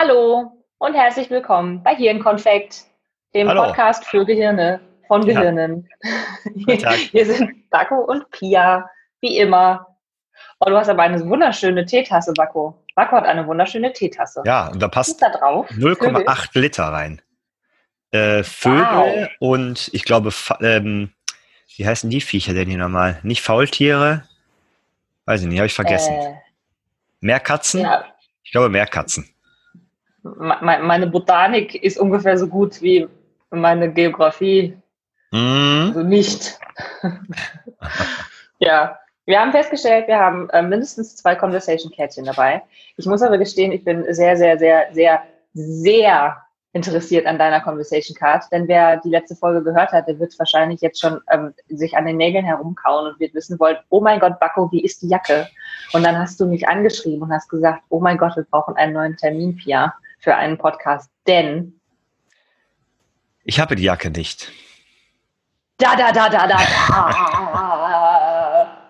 Hallo und herzlich willkommen bei Hirnkonfekt, dem Hallo. Podcast für Gehirne von Ja. Gehirnen. Tag. Hier sind Bacco und Pia, wie immer. Oh, du hast aber eine wunderschöne Teetasse, Bacco. Bacco hat eine wunderschöne Teetasse. Ja, und da passt da drauf? 0,8 Liter rein. Äh, Vögel Wow. und ich glaube, ähm, wie heißen die Viecher denn hier nochmal? Nicht Faultiere? Weiß ich nicht, habe ich vergessen. Äh, Meerkatzen? ja, Ich glaube Meerkatzen. Me- me- meine Botanik ist ungefähr so gut wie meine Geografie. Mhm. Also nicht. ja, wir haben festgestellt, wir haben äh, mindestens zwei Conversation-Kärtchen dabei. Ich muss aber gestehen, ich bin sehr, sehr, sehr, sehr, sehr interessiert an deiner Conversation Card, denn wer die letzte Folge gehört hat, der wird wahrscheinlich jetzt schon ähm, sich an den Nägeln herumkauen und wird wissen wollen, oh mein Gott, Bacco, wie ist die Jacke? Und dann hast du mich angeschrieben und hast gesagt, oh mein Gott, wir brauchen einen neuen Termin, Pia, für einen Podcast, denn Ich habe die Jacke nicht. Da, da, da, da, da, da.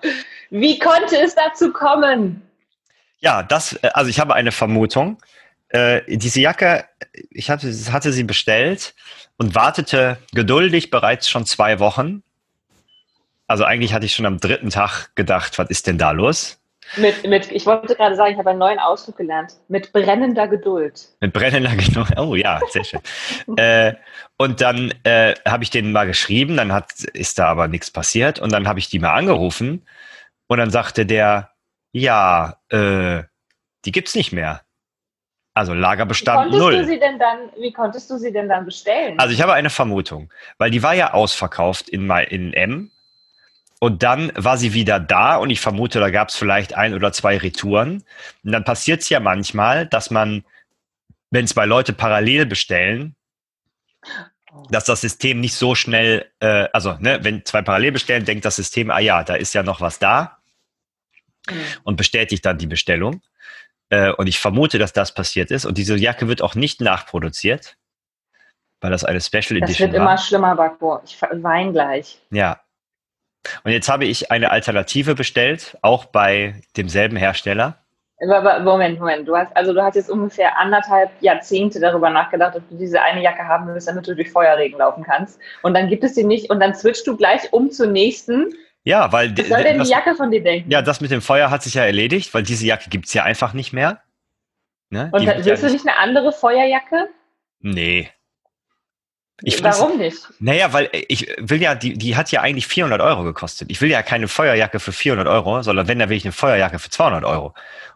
Wie konnte es dazu kommen? Ja, das, äh, also ich habe eine Vermutung. Äh, diese Jacke, ich hatte, hatte sie bestellt und wartete geduldig bereits schon zwei Wochen. Also eigentlich hatte ich schon am dritten Tag gedacht, was ist denn da los? Mit, mit, ich wollte gerade sagen, ich habe einen neuen Ausdruck gelernt. Mit brennender Geduld. Mit brennender Geduld. Oh ja, sehr schön. äh, und dann äh, habe ich denen mal geschrieben, dann hat, ist da aber nichts passiert. Und dann habe ich die mal angerufen und dann sagte der, ja, äh, die gibt's nicht mehr. Also Wie Lagerbestand du null. dann, wie konntest du sie denn dann bestellen? Also ich habe eine Vermutung, weil die war ja ausverkauft in, in M. Und dann war sie wieder da und ich vermute, da gab es vielleicht ein oder zwei Retouren. Und dann passiert es ja manchmal, dass man, wenn zwei Leute parallel bestellen, dass das System nicht so schnell, äh, also ne, wenn zwei parallel bestellen, denkt das System, ah ja, da ist ja noch was da Hm. und bestätigt dann die Bestellung. Äh, und ich vermute, dass das passiert ist. Und diese Jacke wird auch nicht nachproduziert, weil das eine Special das Edition wird war. immer schlimmer, Bacco. Ich weine gleich. Ja. Und jetzt habe ich eine Alternative bestellt, auch bei demselben Hersteller. Moment, Moment. Du hast, also du hast jetzt ungefähr anderthalb Jahrzehnte darüber nachgedacht, ob du diese eine Jacke haben willst, damit du durch Feuerregen laufen kannst. Und dann gibt es sie nicht und dann switchst du gleich um zur nächsten. Ja, weil Was soll denn die Jacke von dir denken? ja, das mit dem Feuer hat sich ja erledigt, weil diese Jacke gibt's ja einfach nicht mehr. Ne? Und Die wird ja willst du nicht eine andere Feuerjacke? Nee. Ich Warum nicht? Naja, weil ich will ja, die, die hat ja eigentlich 400 Euro gekostet. Ich will ja keine Feuerjacke für 400 Euro, sondern wenn, dann will ich eine Feuerjacke für 200 Euro.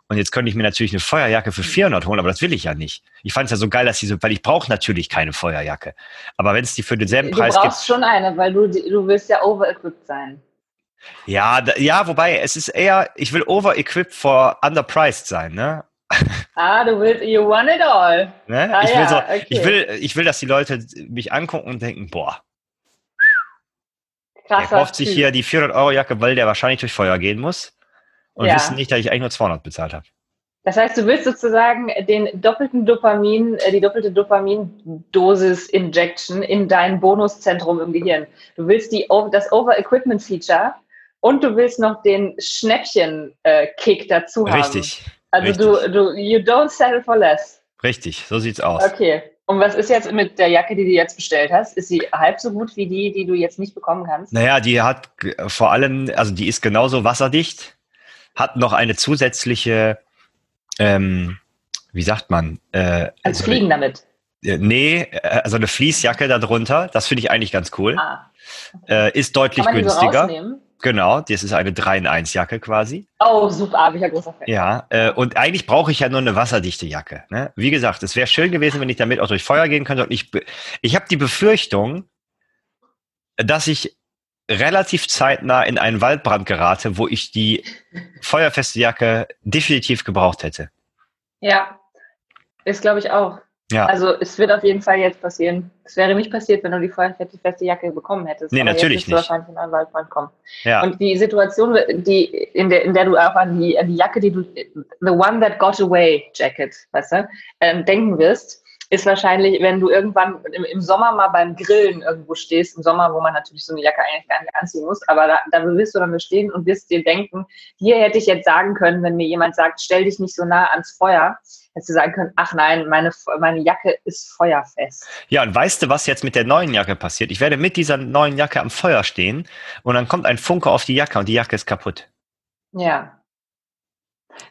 Und jetzt könnte ich mir natürlich eine Feuerjacke für 400 holen, aber das will ich ja nicht. Ich fand es ja so geil, dass sie so, weil ich brauche natürlich keine Feuerjacke. Aber wenn es die für denselben Du Preis brauchst gibt, schon eine, weil du, du willst ja overequipped sein. ja, da, ja, wobei es ist eher, ich will over-equipped for underpriced sein, ne? Ah, du willst, you want it all. ne? Ah, ich, will ja, so, okay. ich will, ich will, dass die Leute mich angucken und denken, boah, der Krasser kauft sich Typ. hier die 400 Euro Jacke, weil der wahrscheinlich durch Feuer gehen muss und Ja. wissen nicht, dass ich eigentlich nur 200 bezahlt habe. Das heißt, du willst sozusagen den doppelten Dopamin, äh, die doppelte Dopamin-Dosis-Injection in dein Bonuszentrum im Gehirn. Du willst die, das Over-Equipment-Feature und du willst noch den Schnäppchen-Kick dazu haben. Richtig, Also richtig. du, du, you don't settle for less. richtig, so sieht's aus. Okay. Und was ist jetzt mit der Jacke, die du jetzt bestellt hast? Ist sie halb so gut wie die, die du jetzt nicht bekommen kannst? Naja, die hat vor allem, also die ist genauso wasserdicht, hat noch eine zusätzliche, ähm, wie sagt man? Äh, Also so fliegen damit. Äh, Nee, also eine Fließjacke darunter, das finde ich eigentlich ganz cool. Ah. Äh, ist deutlich so günstiger. rausnehmen? Genau, das ist eine 3 in 1 Jacke quasi. Oh, super, bin ich ja großer Fan. Ja, äh, und eigentlich brauche ich ja nur eine wasserdichte Jacke. Ne? Wie gesagt, es wäre schön gewesen, wenn ich damit auch durch Feuer gehen könnte. Und ich, ich habe die Befürchtung, dass ich relativ zeitnah in einen Waldbrand gerate, wo ich die feuerfeste Jacke definitiv gebraucht hätte. Ja, ist glaube ich auch. Ja. Also es wird auf jeden Fall jetzt passieren. Es wäre nicht passiert, wenn du die feste Jacke bekommen hättest. Nee, Aber natürlich wirst du nicht. wahrscheinlich in einen Waldbrand kommen. ja. Und die Situation, die, in, der, in der du auch an die, an die Jacke, die du, the one that got away Jacket, weißt du, ähm, denken wirst, ist wahrscheinlich, wenn du irgendwann im, im, Sommer mal beim Grillen irgendwo stehst, im Sommer, wo man natürlich so eine Jacke eigentlich gar nicht anziehen muss, aber da, da wirst du dann stehen und wirst dir denken, hier hätte ich jetzt sagen können, wenn mir jemand sagt, stell dich nicht so nah ans Feuer, hättest du sagen können, ach nein, meine, meine Jacke ist feuerfest. Ja, und weißt du, was jetzt mit der neuen Jacke passiert? Ich werde mit dieser neuen Jacke am Feuer stehen und dann kommt ein Funke auf die Jacke und die Jacke ist kaputt. Ja.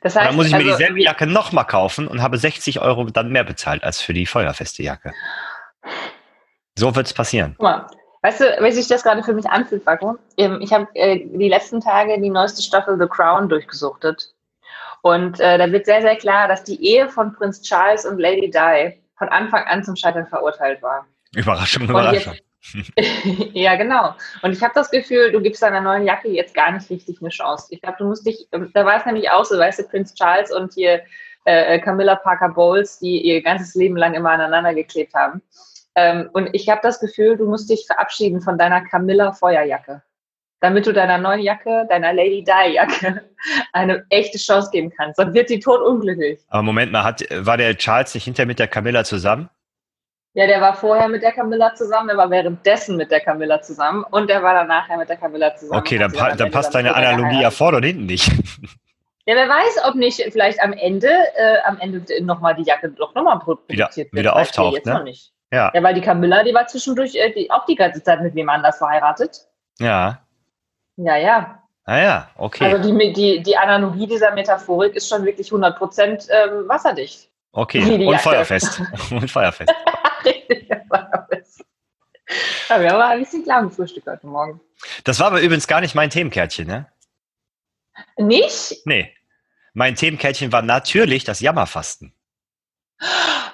Das heißt, dann muss ich also, mir dieselbe Jacke nochmal kaufen und habe 60 Euro dann mehr bezahlt als für die feuerfeste Jacke. So wird es passieren. Guck mal, weißt du, wie sich das gerade für mich anfühlt, Paco? Ähm, ich habe äh, die letzten Tage die neueste Staffel The Crown durchgesuchtet. Und äh, da wird sehr, sehr klar, dass die Ehe von Prinz Charles und Lady Di von Anfang an zum Scheitern verurteilt war. Überraschung, Überraschung. ja, genau. Und ich habe das Gefühl, du gibst deiner neuen Jacke jetzt gar nicht richtig eine Chance. Ich glaube, du musst dich, ähm, da war es nämlich auch so, weißt du, Prinz Charles und hier äh, Camilla Parker Bowles, die ihr ganzes Leben lang immer aneinander geklebt haben. Ähm, und ich habe das Gefühl, du musst dich verabschieden von deiner Camilla Feuerjacke, damit du deiner neuen Jacke, deiner Lady Di Jacke, eine echte Chance geben kannst. Sonst wird sie tot unglücklich. Aber Moment mal, hat, war der Charles nicht hinter mit der Camilla zusammen? Ja, der war vorher mit der Camilla zusammen, der war währenddessen mit der Camilla zusammen und der war dann nachher mit der Camilla zusammen. Okay, dann, pa dann passt deine Analogie ja vorne und hinten nicht. Ja, wer weiß, ob nicht vielleicht am Ende, äh, am Ende nochmal die Jacke doch nochmal produziert wieder, wird. Wieder auftaucht, jetzt ne? Noch nicht. Ja. ja, weil die Camilla, die war zwischendurch äh, die, auch die ganze Zeit mit wem anders verheiratet. Ja. Ja, ja. Ah ja, okay. Also die, die, die Analogie dieser Metaphorik ist schon wirklich 100% ähm, wasserdicht. Okay, und Feuerfest. und Feuerfest. Richtig, Feuerfest. Ja, wir haben ein bisschen klar gefrühstückt heute Morgen. Das war aber übrigens gar nicht mein Themenkärtchen, ne? Nicht? Nee. Mein Themenkärtchen war natürlich das Jammerfasten.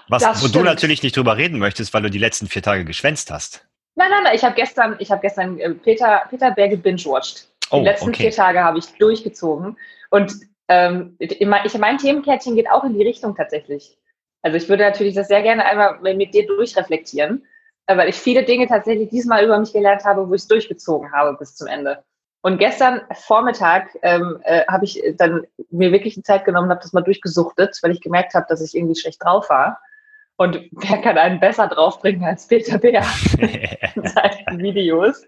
Was, das wo stimmt. du natürlich nicht drüber reden möchtest, weil du die letzten vier Tage geschwänzt hast. Nein, nein, nein. Ich habe gestern, ich hab gestern äh, Peter, Peter Berge binge-watched. Die oh, letzten okay. vier Tage habe ich durchgezogen. Und ähm, ich, mein Themenkärtchen geht auch in die Richtung tatsächlich. Also ich würde natürlich das sehr gerne einmal mit dir durchreflektieren, äh, weil ich viele Dinge tatsächlich diesmal über mich gelernt habe, wo ich es durchgezogen habe bis zum Ende. Und gestern Vormittag ähm, äh, habe ich dann mir wirklich die Zeit genommen, habe das mal durchgesuchtet, weil ich gemerkt habe, dass ich irgendwie schlecht drauf war. Und wer kann einen besser draufbringen als Peter Bär in seinen Videos?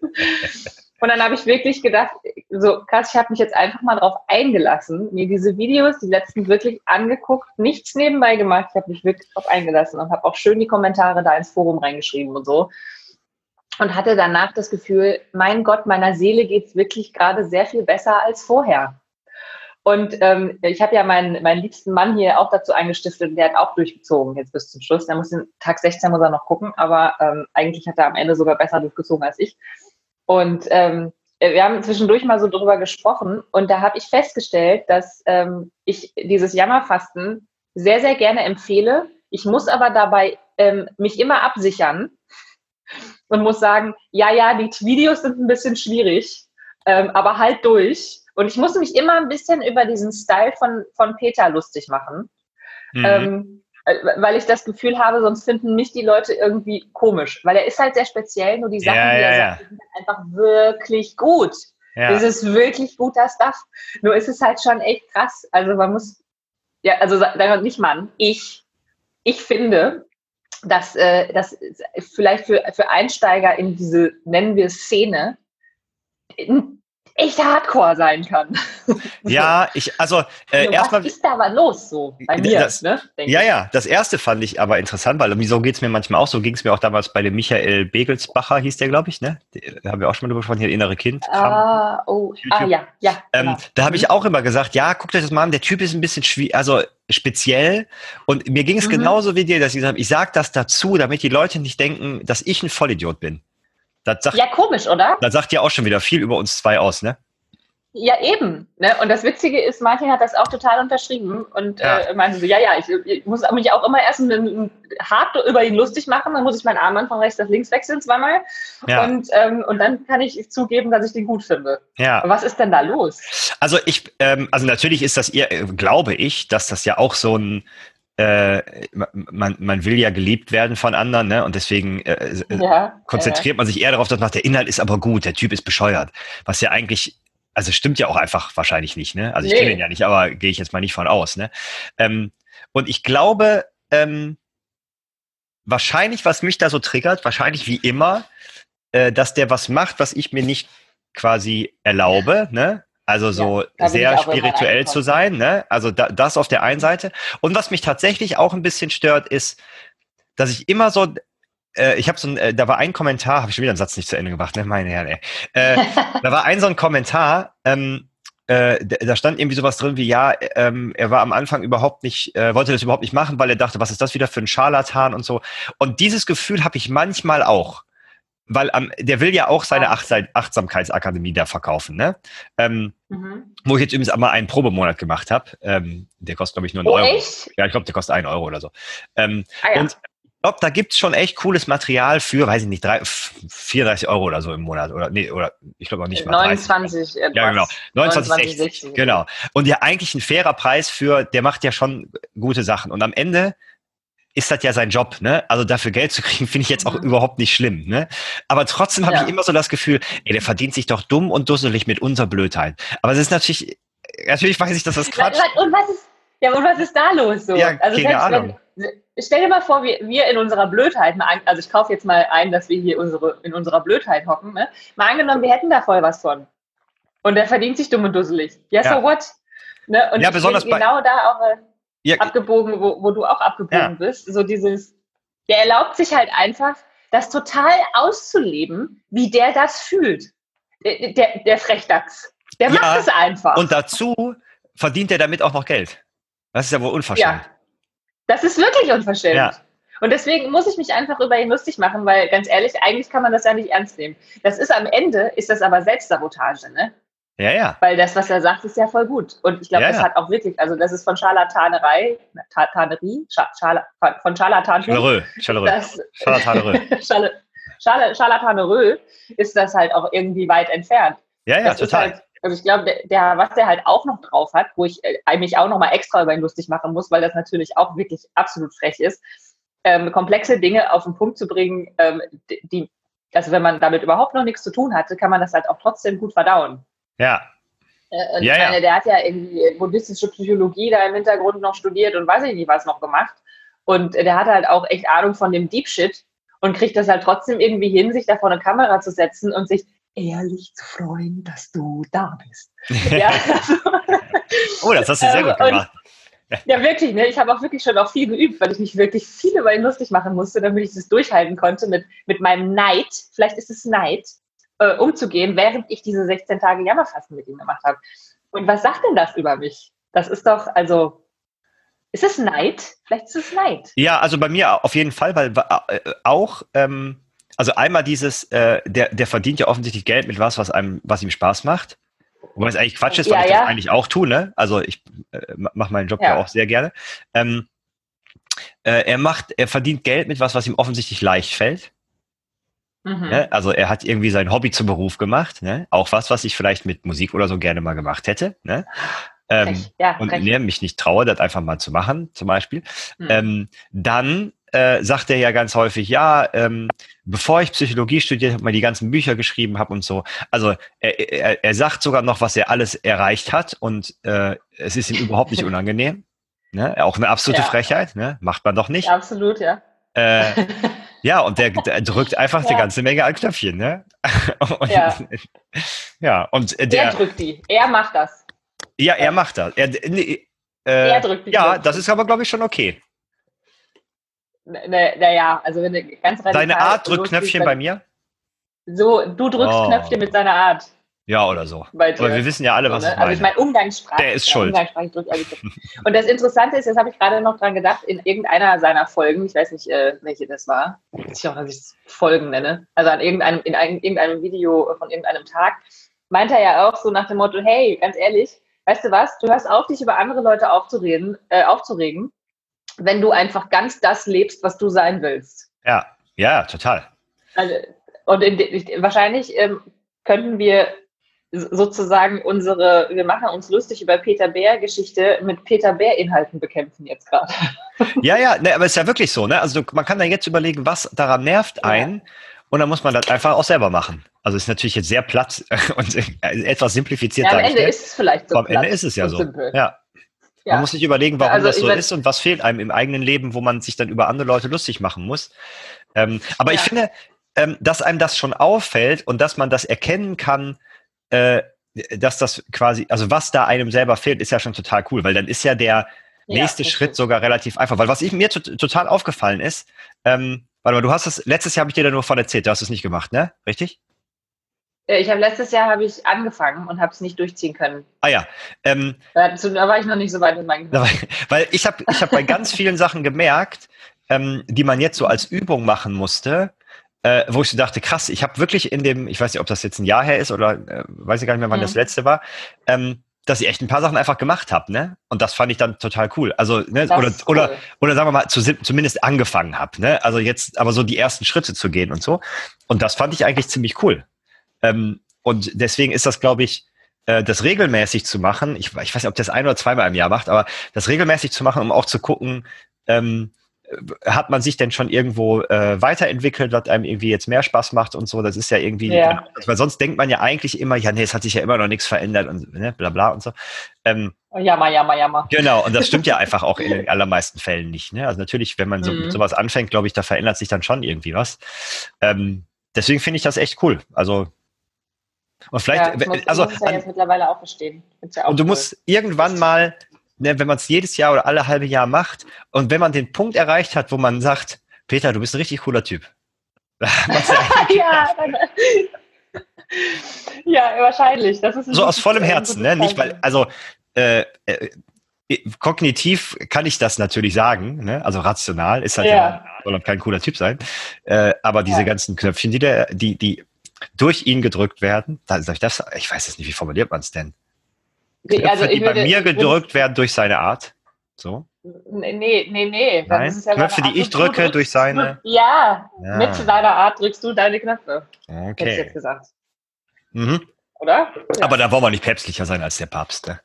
Und dann habe ich wirklich gedacht, so krass, ich habe mich jetzt einfach mal drauf eingelassen, mir diese Videos, die letzten wirklich angeguckt, nichts nebenbei gemacht. Ich habe mich wirklich drauf eingelassen und habe auch schön die Kommentare da ins Forum reingeschrieben und so. Und hatte danach das Gefühl, mein Gott, meiner Seele geht's wirklich gerade sehr viel besser als vorher. Und ähm, ich habe ja meinen, meinen liebsten Mann hier auch dazu eingestiftet und der hat auch durchgezogen jetzt bis zum Schluss. Der muss den Tag 16 muss er noch gucken, aber ähm, eigentlich hat er am Ende sogar besser durchgezogen als ich. Und ähm, wir haben zwischendurch mal so drüber gesprochen und da habe ich festgestellt, dass ähm, ich dieses Jammerfasten sehr, sehr gerne empfehle. Ich muss aber dabei ähm, mich immer absichern und muss sagen, ja, ja, die Videos sind ein bisschen schwierig, ähm, aber halt durch. Und ich muss mich immer ein bisschen über diesen Style von, von Peter lustig machen. Mhm. Ähm, äh, weil ich das Gefühl habe, sonst finden mich die Leute irgendwie komisch. Weil er ist halt sehr speziell, nur die Sachen, ja, die er ja, sagt, sind einfach wirklich gut. Ja. Es ist wirklich guter Stuff. Nur ist es halt schon echt krass. Also man muss, ja, also nicht Mann, ich, ich finde, dass äh, das vielleicht für, für Einsteiger in diese, nennen wir Szene, echt Hardcore sein kann. Ja, ich, also äh, also, erstmal. Was ist da aber los so bei mir? Das, ne, ja, ja, das erste fand ich aber interessant, weil so geht es mir manchmal auch, so ging es mir auch damals bei dem Michael Begelsbacher, hieß der, glaube ich, ne? Da haben wir auch schon mal drüber gesprochen, hier innere Kind. Ah, oh, ah, ja, ja. Ähm, genau. Da habe ich mhm. auch immer gesagt, ja, guckt euch das mal an, der Typ ist ein bisschen schwierig, also speziell. Und mir ging es mhm. genauso wie dir, dass ich gesagt habe, ich sage das dazu, damit die Leute nicht denken, dass ich ein Vollidiot bin. Sagt, ja, komisch, oder? Das sagt ja auch schon wieder viel über uns zwei aus, ne? Ja, eben. Ne? Und das Witzige ist, Martin hat das auch total unterschrieben und ja. äh, meinte so, ja, ja, ich, ich, muss mich auch immer erst hart über ihn lustig machen, dann muss ich meinen Armband von rechts nach links wechseln zweimal ja. und, ähm, und dann kann ich zugeben, dass ich den gut finde. Ja. was ist denn da los? Also ich, ähm, also natürlich ist das, ihr, glaube ich, dass das ja auch so ein äh, man, man will ja geliebt werden von anderen, ne? Und deswegen äh, ja, konzentriert man sich eher darauf, dass der Inhalt ist aber gut, der Typ ist bescheuert. Was ja eigentlich also stimmt ja auch einfach wahrscheinlich nicht, ne? Also ich nee. kenne ihn ja nicht, aber gehe ich jetzt mal nicht von aus, ne? Ähm, und ich glaube, ähm, wahrscheinlich, was mich da so triggert, wahrscheinlich wie immer, äh, dass der was macht, was ich mir nicht quasi erlaube, ne? Also so ja, sehr spirituell zu sein, ne? Also da, das auf der einen Seite. Und was mich tatsächlich auch ein bisschen stört, ist, dass ich immer so, äh, ich habe so ein, äh, da war ein Kommentar, habe ich schon wieder einen Satz nicht zu Ende gemacht, ne? Meine Herren, ey. Äh, da war ein so ein Kommentar, ähm, äh, da stand irgendwie sowas drin wie, ja, ähm, er war am Anfang überhaupt nicht, äh, wollte das überhaupt nicht machen, weil er dachte, was ist das wieder für ein Scharlatan und so. Und dieses Gefühl habe ich manchmal auch. Weil ähm, der will ja auch seine Ach Achtsamkeitsakademie da verkaufen, ne? Ähm, mhm. Wo ich jetzt übrigens einmal einen Probemonat gemacht habe. Ähm, der kostet, glaube ich, nur einen oh, Euro. Echt? Ja, ich glaube, der kostet einen Euro oder so. Ähm, ah, ja. Und ich glaube, da gibt's schon echt cooles Material für, weiß ich nicht, drei, 34 Euro oder so im Monat. Oder nee, oder ich glaube auch nicht mal. 29, 30. Ja, genau. 29, 29 60, 60. Genau. Und ja, eigentlich ein fairer Preis für, der macht ja schon gute Sachen. Und am Ende ist das ja sein Job, ne? Also dafür Geld zu kriegen, finde ich jetzt auch mhm. überhaupt nicht schlimm, ne? Aber trotzdem habe ja. ich immer so das Gefühl, ey, der verdient sich doch dumm und dusselig mit unserer Blödheit. Aber es ist natürlich, natürlich weiß ich, dass das Quatsch. Und was ist, ja, und was ist da los so? Ja, also keine Ahnung. Wenn, stell dir mal vor, wir, wir in unserer Blödheit, mal, also ich kaufe jetzt mal ein, dass wir hier unsere, in unserer Blödheit hocken, ne? mal angenommen, wir hätten da voll was von. Und der verdient sich dumm und dusselig. Ja, ja. so what? Ne? Und ja, besonders genau da auch äh, ja. abgebogen, wo, wo du auch abgebogen ja. bist. So dieses, der erlaubt sich halt einfach, das total auszuleben, wie der das fühlt. Der, der, der Frechdachs. Der macht es einfach. Und dazu verdient er damit auch noch Geld. Das ist ja wohl unverschämt. Ja. Das ist wirklich unverschämt. Ja. Und deswegen muss ich mich einfach über ihn lustig machen, weil ganz ehrlich, eigentlich kann man das ja nicht ernst nehmen. Das ist am Ende, ist das aber Selbstsabotage, ne? Ja, ja. Weil das, was er sagt, ist ja voll gut. Und ich glaube, ja, das ja. hat auch wirklich, also das ist von Scharlatanerei, Tanerie, Scharla, von Scharlatan. Scharlerö, Scharlerö. Scharlatanerö. Scharlatanerö ist das halt auch irgendwie weit entfernt. Ja, ja, das total. Halt, also ich glaube, der, der, was der halt auch noch drauf hat, wo ich äh, mich auch nochmal extra über ihn lustig machen muss, weil das natürlich auch wirklich absolut frech ist, ähm, komplexe Dinge auf den Punkt zu bringen, ähm, die, also wenn man damit überhaupt noch nichts zu tun hatte, kann man das halt auch trotzdem gut verdauen. Ja. Äh, ja, meine, ja. Der hat ja irgendwie buddhistische Psychologie da im Hintergrund noch studiert und weiß ich nicht was noch gemacht. Und der hat halt auch echt Ahnung von dem Deep Shit und kriegt das halt trotzdem irgendwie hin, sich da vor eine Kamera zu setzen und sich ehrlich zu freuen, dass du da bist. ja, also, oh, das hast du sehr gut gemacht. Und, ja, wirklich. Ne? Ich habe auch wirklich schon auch viel geübt, weil ich mich wirklich viel über ihn lustig machen musste, damit ich das durchhalten konnte mit, mit meinem Neid. Vielleicht ist es Neid, äh, umzugehen, während ich diese 16 Tage Jammerfasten mit ihm gemacht habe. Und was sagt denn das über mich? Das ist doch, also, ist es Neid? Vielleicht ist es Neid. Ja, also bei mir auf jeden Fall, weil äh, auch, ähm, also einmal dieses, äh, der, der verdient ja offensichtlich Geld mit was, was einem, was ihm Spaß macht. Wobei es eigentlich Quatsch ist, weil ja, ich ja. das eigentlich auch tue, ne? Also ich äh, mache meinen Job ja. ja. auch sehr gerne. Ähm, äh, er macht, er verdient Geld mit was, was ihm offensichtlich leicht fällt. Mhm. Ne? Also er hat irgendwie sein Hobby zum Beruf gemacht, ne? Auch was, was ich vielleicht mit Musik oder so gerne mal gemacht hätte. Ne? Ähm, ja, und ne, mich nicht traue, das einfach mal zu machen, zum Beispiel. Mhm. Ähm, dann äh, sagt er ja ganz häufig, ja, ähm, bevor ich Psychologie studiert habe, mal die ganzen Bücher geschrieben habe und so. Also er, er, er sagt sogar noch, was er alles erreicht hat und äh, es ist ihm überhaupt nicht unangenehm. Ne? Auch eine absolute ja. Frechheit, ne? macht man doch nicht. Absolut, ja. Äh, ja, und der, der, drückt einfach ja. eine ganze Menge an Knöpfchen, ne? Und, ja. ja, und der, der drückt die. Er macht das. Ja, er macht das. Er, nee, äh, er drückt die. Ja, Knöpfe. das ist aber, glaube ich, schon okay. Naja, ne, also wenn du ganz radikal Deine Art drückt Knöpfchen bei mir? So, du drückst oh. Knöpfchen mit seiner Art. Ja, oder so. Aber wir wissen ja alle, was so, ne? ich meine. Also ich meine Umgangssprache. Der ist schuld. Und das Interessante ist, das habe ich gerade noch dran gedacht, in irgendeiner seiner Folgen, ich weiß nicht, äh, welche das war, ich auch, dass ich es Folgen nenne, also an irgendeinem, in einem, irgendeinem Video von irgendeinem Tag, meinte er ja auch so nach dem Motto, hey, ganz ehrlich, weißt du was, du hörst auf, dich über andere Leute aufzureden, äh, aufzuregen wenn du einfach ganz das lebst, was du sein willst. Ja, ja, total. Also, und in, wahrscheinlich ähm, könnten wir sozusagen unsere, wir machen uns lustig über Peter Bär-Geschichte mit Peter Bär-Inhalten bekämpfen jetzt gerade. Ja, ja, ne, aber es ist ja wirklich so, ne? Also man kann dann jetzt überlegen, was daran nervt einen. Ja. Und dann muss man das einfach auch selber machen. Also ist natürlich jetzt sehr platt und etwas simplifiziert. Ja, am Ende ist es vielleicht so. Am Ende ist es ja so. Simpel. Ja. Ja. Man muss sich überlegen, warum also, das so ist und was fehlt einem im eigenen Leben, wo man sich dann über andere Leute lustig machen muss. Ähm, aber ja. ich finde, ähm, dass einem das schon auffällt und dass man das erkennen kann, äh, dass das quasi, also was da einem selber fehlt, ist ja schon total cool, weil dann ist ja der nächste ja, Schritt sogar relativ einfach. Weil was ich, mir total aufgefallen ist, ähm, warte mal, du hast es, letztes Jahr habe ich dir da nur von erzählt, du hast es nicht gemacht, ne? Richtig? Äh, ich habe letztes Jahr habe ich angefangen und habe es nicht durchziehen können. Ah ja. Ähm, da, da, war ich noch nicht so weit mit meinem Weil ich habe ich hab bei ganz vielen Sachen gemerkt, ähm, die man jetzt so als Übung machen musste, äh, wo ich so dachte, krass, ich habe wirklich in dem, ich weiß nicht, ob das jetzt ein Jahr her ist oder äh, weiß ich gar nicht mehr, wann mhm. das letzte war, ähm, dass ich echt ein paar Sachen einfach gemacht habe, ne? Und das fand ich dann total cool. Also, ne, oder, cool. oder, oder sagen wir mal, zu, zumindest angefangen habe, ne? Also jetzt aber so die ersten Schritte zu gehen und so. Und das fand ich eigentlich ziemlich cool. Ähm, und deswegen ist das, glaube ich, äh, das regelmäßig zu machen. Ich, ich weiß nicht, ob das ein oder zweimal im Jahr macht, aber das regelmäßig zu machen, um auch zu gucken, ähm, hat man sich denn schon irgendwo äh, weiterentwickelt, was einem irgendwie jetzt mehr Spaß macht und so. Das ist ja irgendwie, ja. weil sonst denkt man ja eigentlich immer, ja, nee, es hat sich ja immer noch nichts verändert und ne, bla bla und so. Ähm, jammer, jammer, jammer. Genau, und das stimmt ja einfach auch in den allermeisten Fällen nicht. Ne? Also natürlich, wenn man so, mhm. sowas anfängt, glaube ich, da verändert sich dann schon irgendwie was. Ähm, deswegen finde ich das echt cool. Also und vielleicht, ja, muss, also, ja jetzt mittlerweile auch verstehen. Ja auch und du cool. musst irgendwann mal ne, wenn man es jedes Jahr oder alle halbe Jahr macht und wenn man den Punkt erreicht hat, wo man sagt, Peter, du bist ein richtig cooler Typ. ja, ja, wahrscheinlich. Das ist so aus vollem Herzen, ne? Nicht weil, also äh, äh, kognitiv kann ich das natürlich sagen, ne? also rational ist halt ja, soll kein cooler Typ sein, äh, aber diese ja. ganzen Knöpfchen, die der, die, die durch ihn gedrückt werden, da, das, ich weiß es nicht, wie formuliert man es denn? Knöpfe, also die würde, bei mir gedrückt werden durch seine Art. So? Nee, nee, nee. Nein? Ja Knöpfe, die ich drücke drückst, durch seine. Ja, ja, mit seiner Art drückst du deine Knöpfe. Okay. Hätte ich jetzt gesagt. Mhm. Oder? Ja. Aber da wollen wir nicht päpstlicher sein als der Papst. Ne?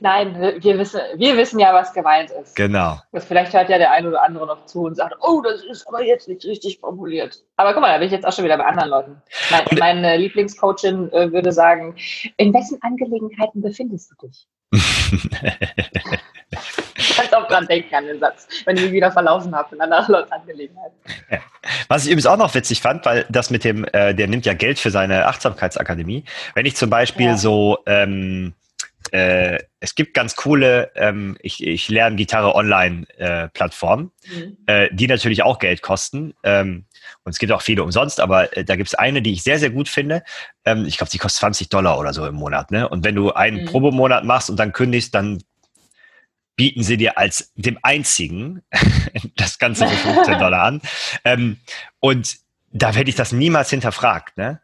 Nein, wir wissen, wir wissen ja, was gemeint ist. Genau. Das vielleicht hört ja der eine oder andere noch zu und sagt, oh, das ist aber jetzt nicht richtig formuliert. Aber guck mal, da bin ich jetzt auch schon wieder bei anderen Leuten. Mein, meine Lieblingscoachin äh, würde sagen, in wessen Angelegenheiten befindest du dich? ich kann auch dran denken an den Satz, wenn ich mich wieder verlaufen habe in anderen Leuten Angelegenheiten. Was ich übrigens auch noch witzig fand, weil das mit dem, äh, der nimmt ja Geld für seine Achtsamkeitsakademie. Wenn ich zum Beispiel ja. so ähm, äh, es gibt ganz coole, ähm, ich, ich lerne Gitarre Online-Plattformen, äh, mhm. äh, die natürlich auch Geld kosten. Ähm, und es gibt auch viele umsonst, aber äh, da gibt es eine, die ich sehr, sehr gut finde. Ähm, ich glaube, die kostet 20 Dollar oder so im Monat. Ne? Und wenn du einen mhm. Probemonat machst und dann kündigst, dann bieten sie dir als dem einzigen das Ganze für 15 Dollar an. Ähm, und da werde ich das niemals hinterfragt. Ne?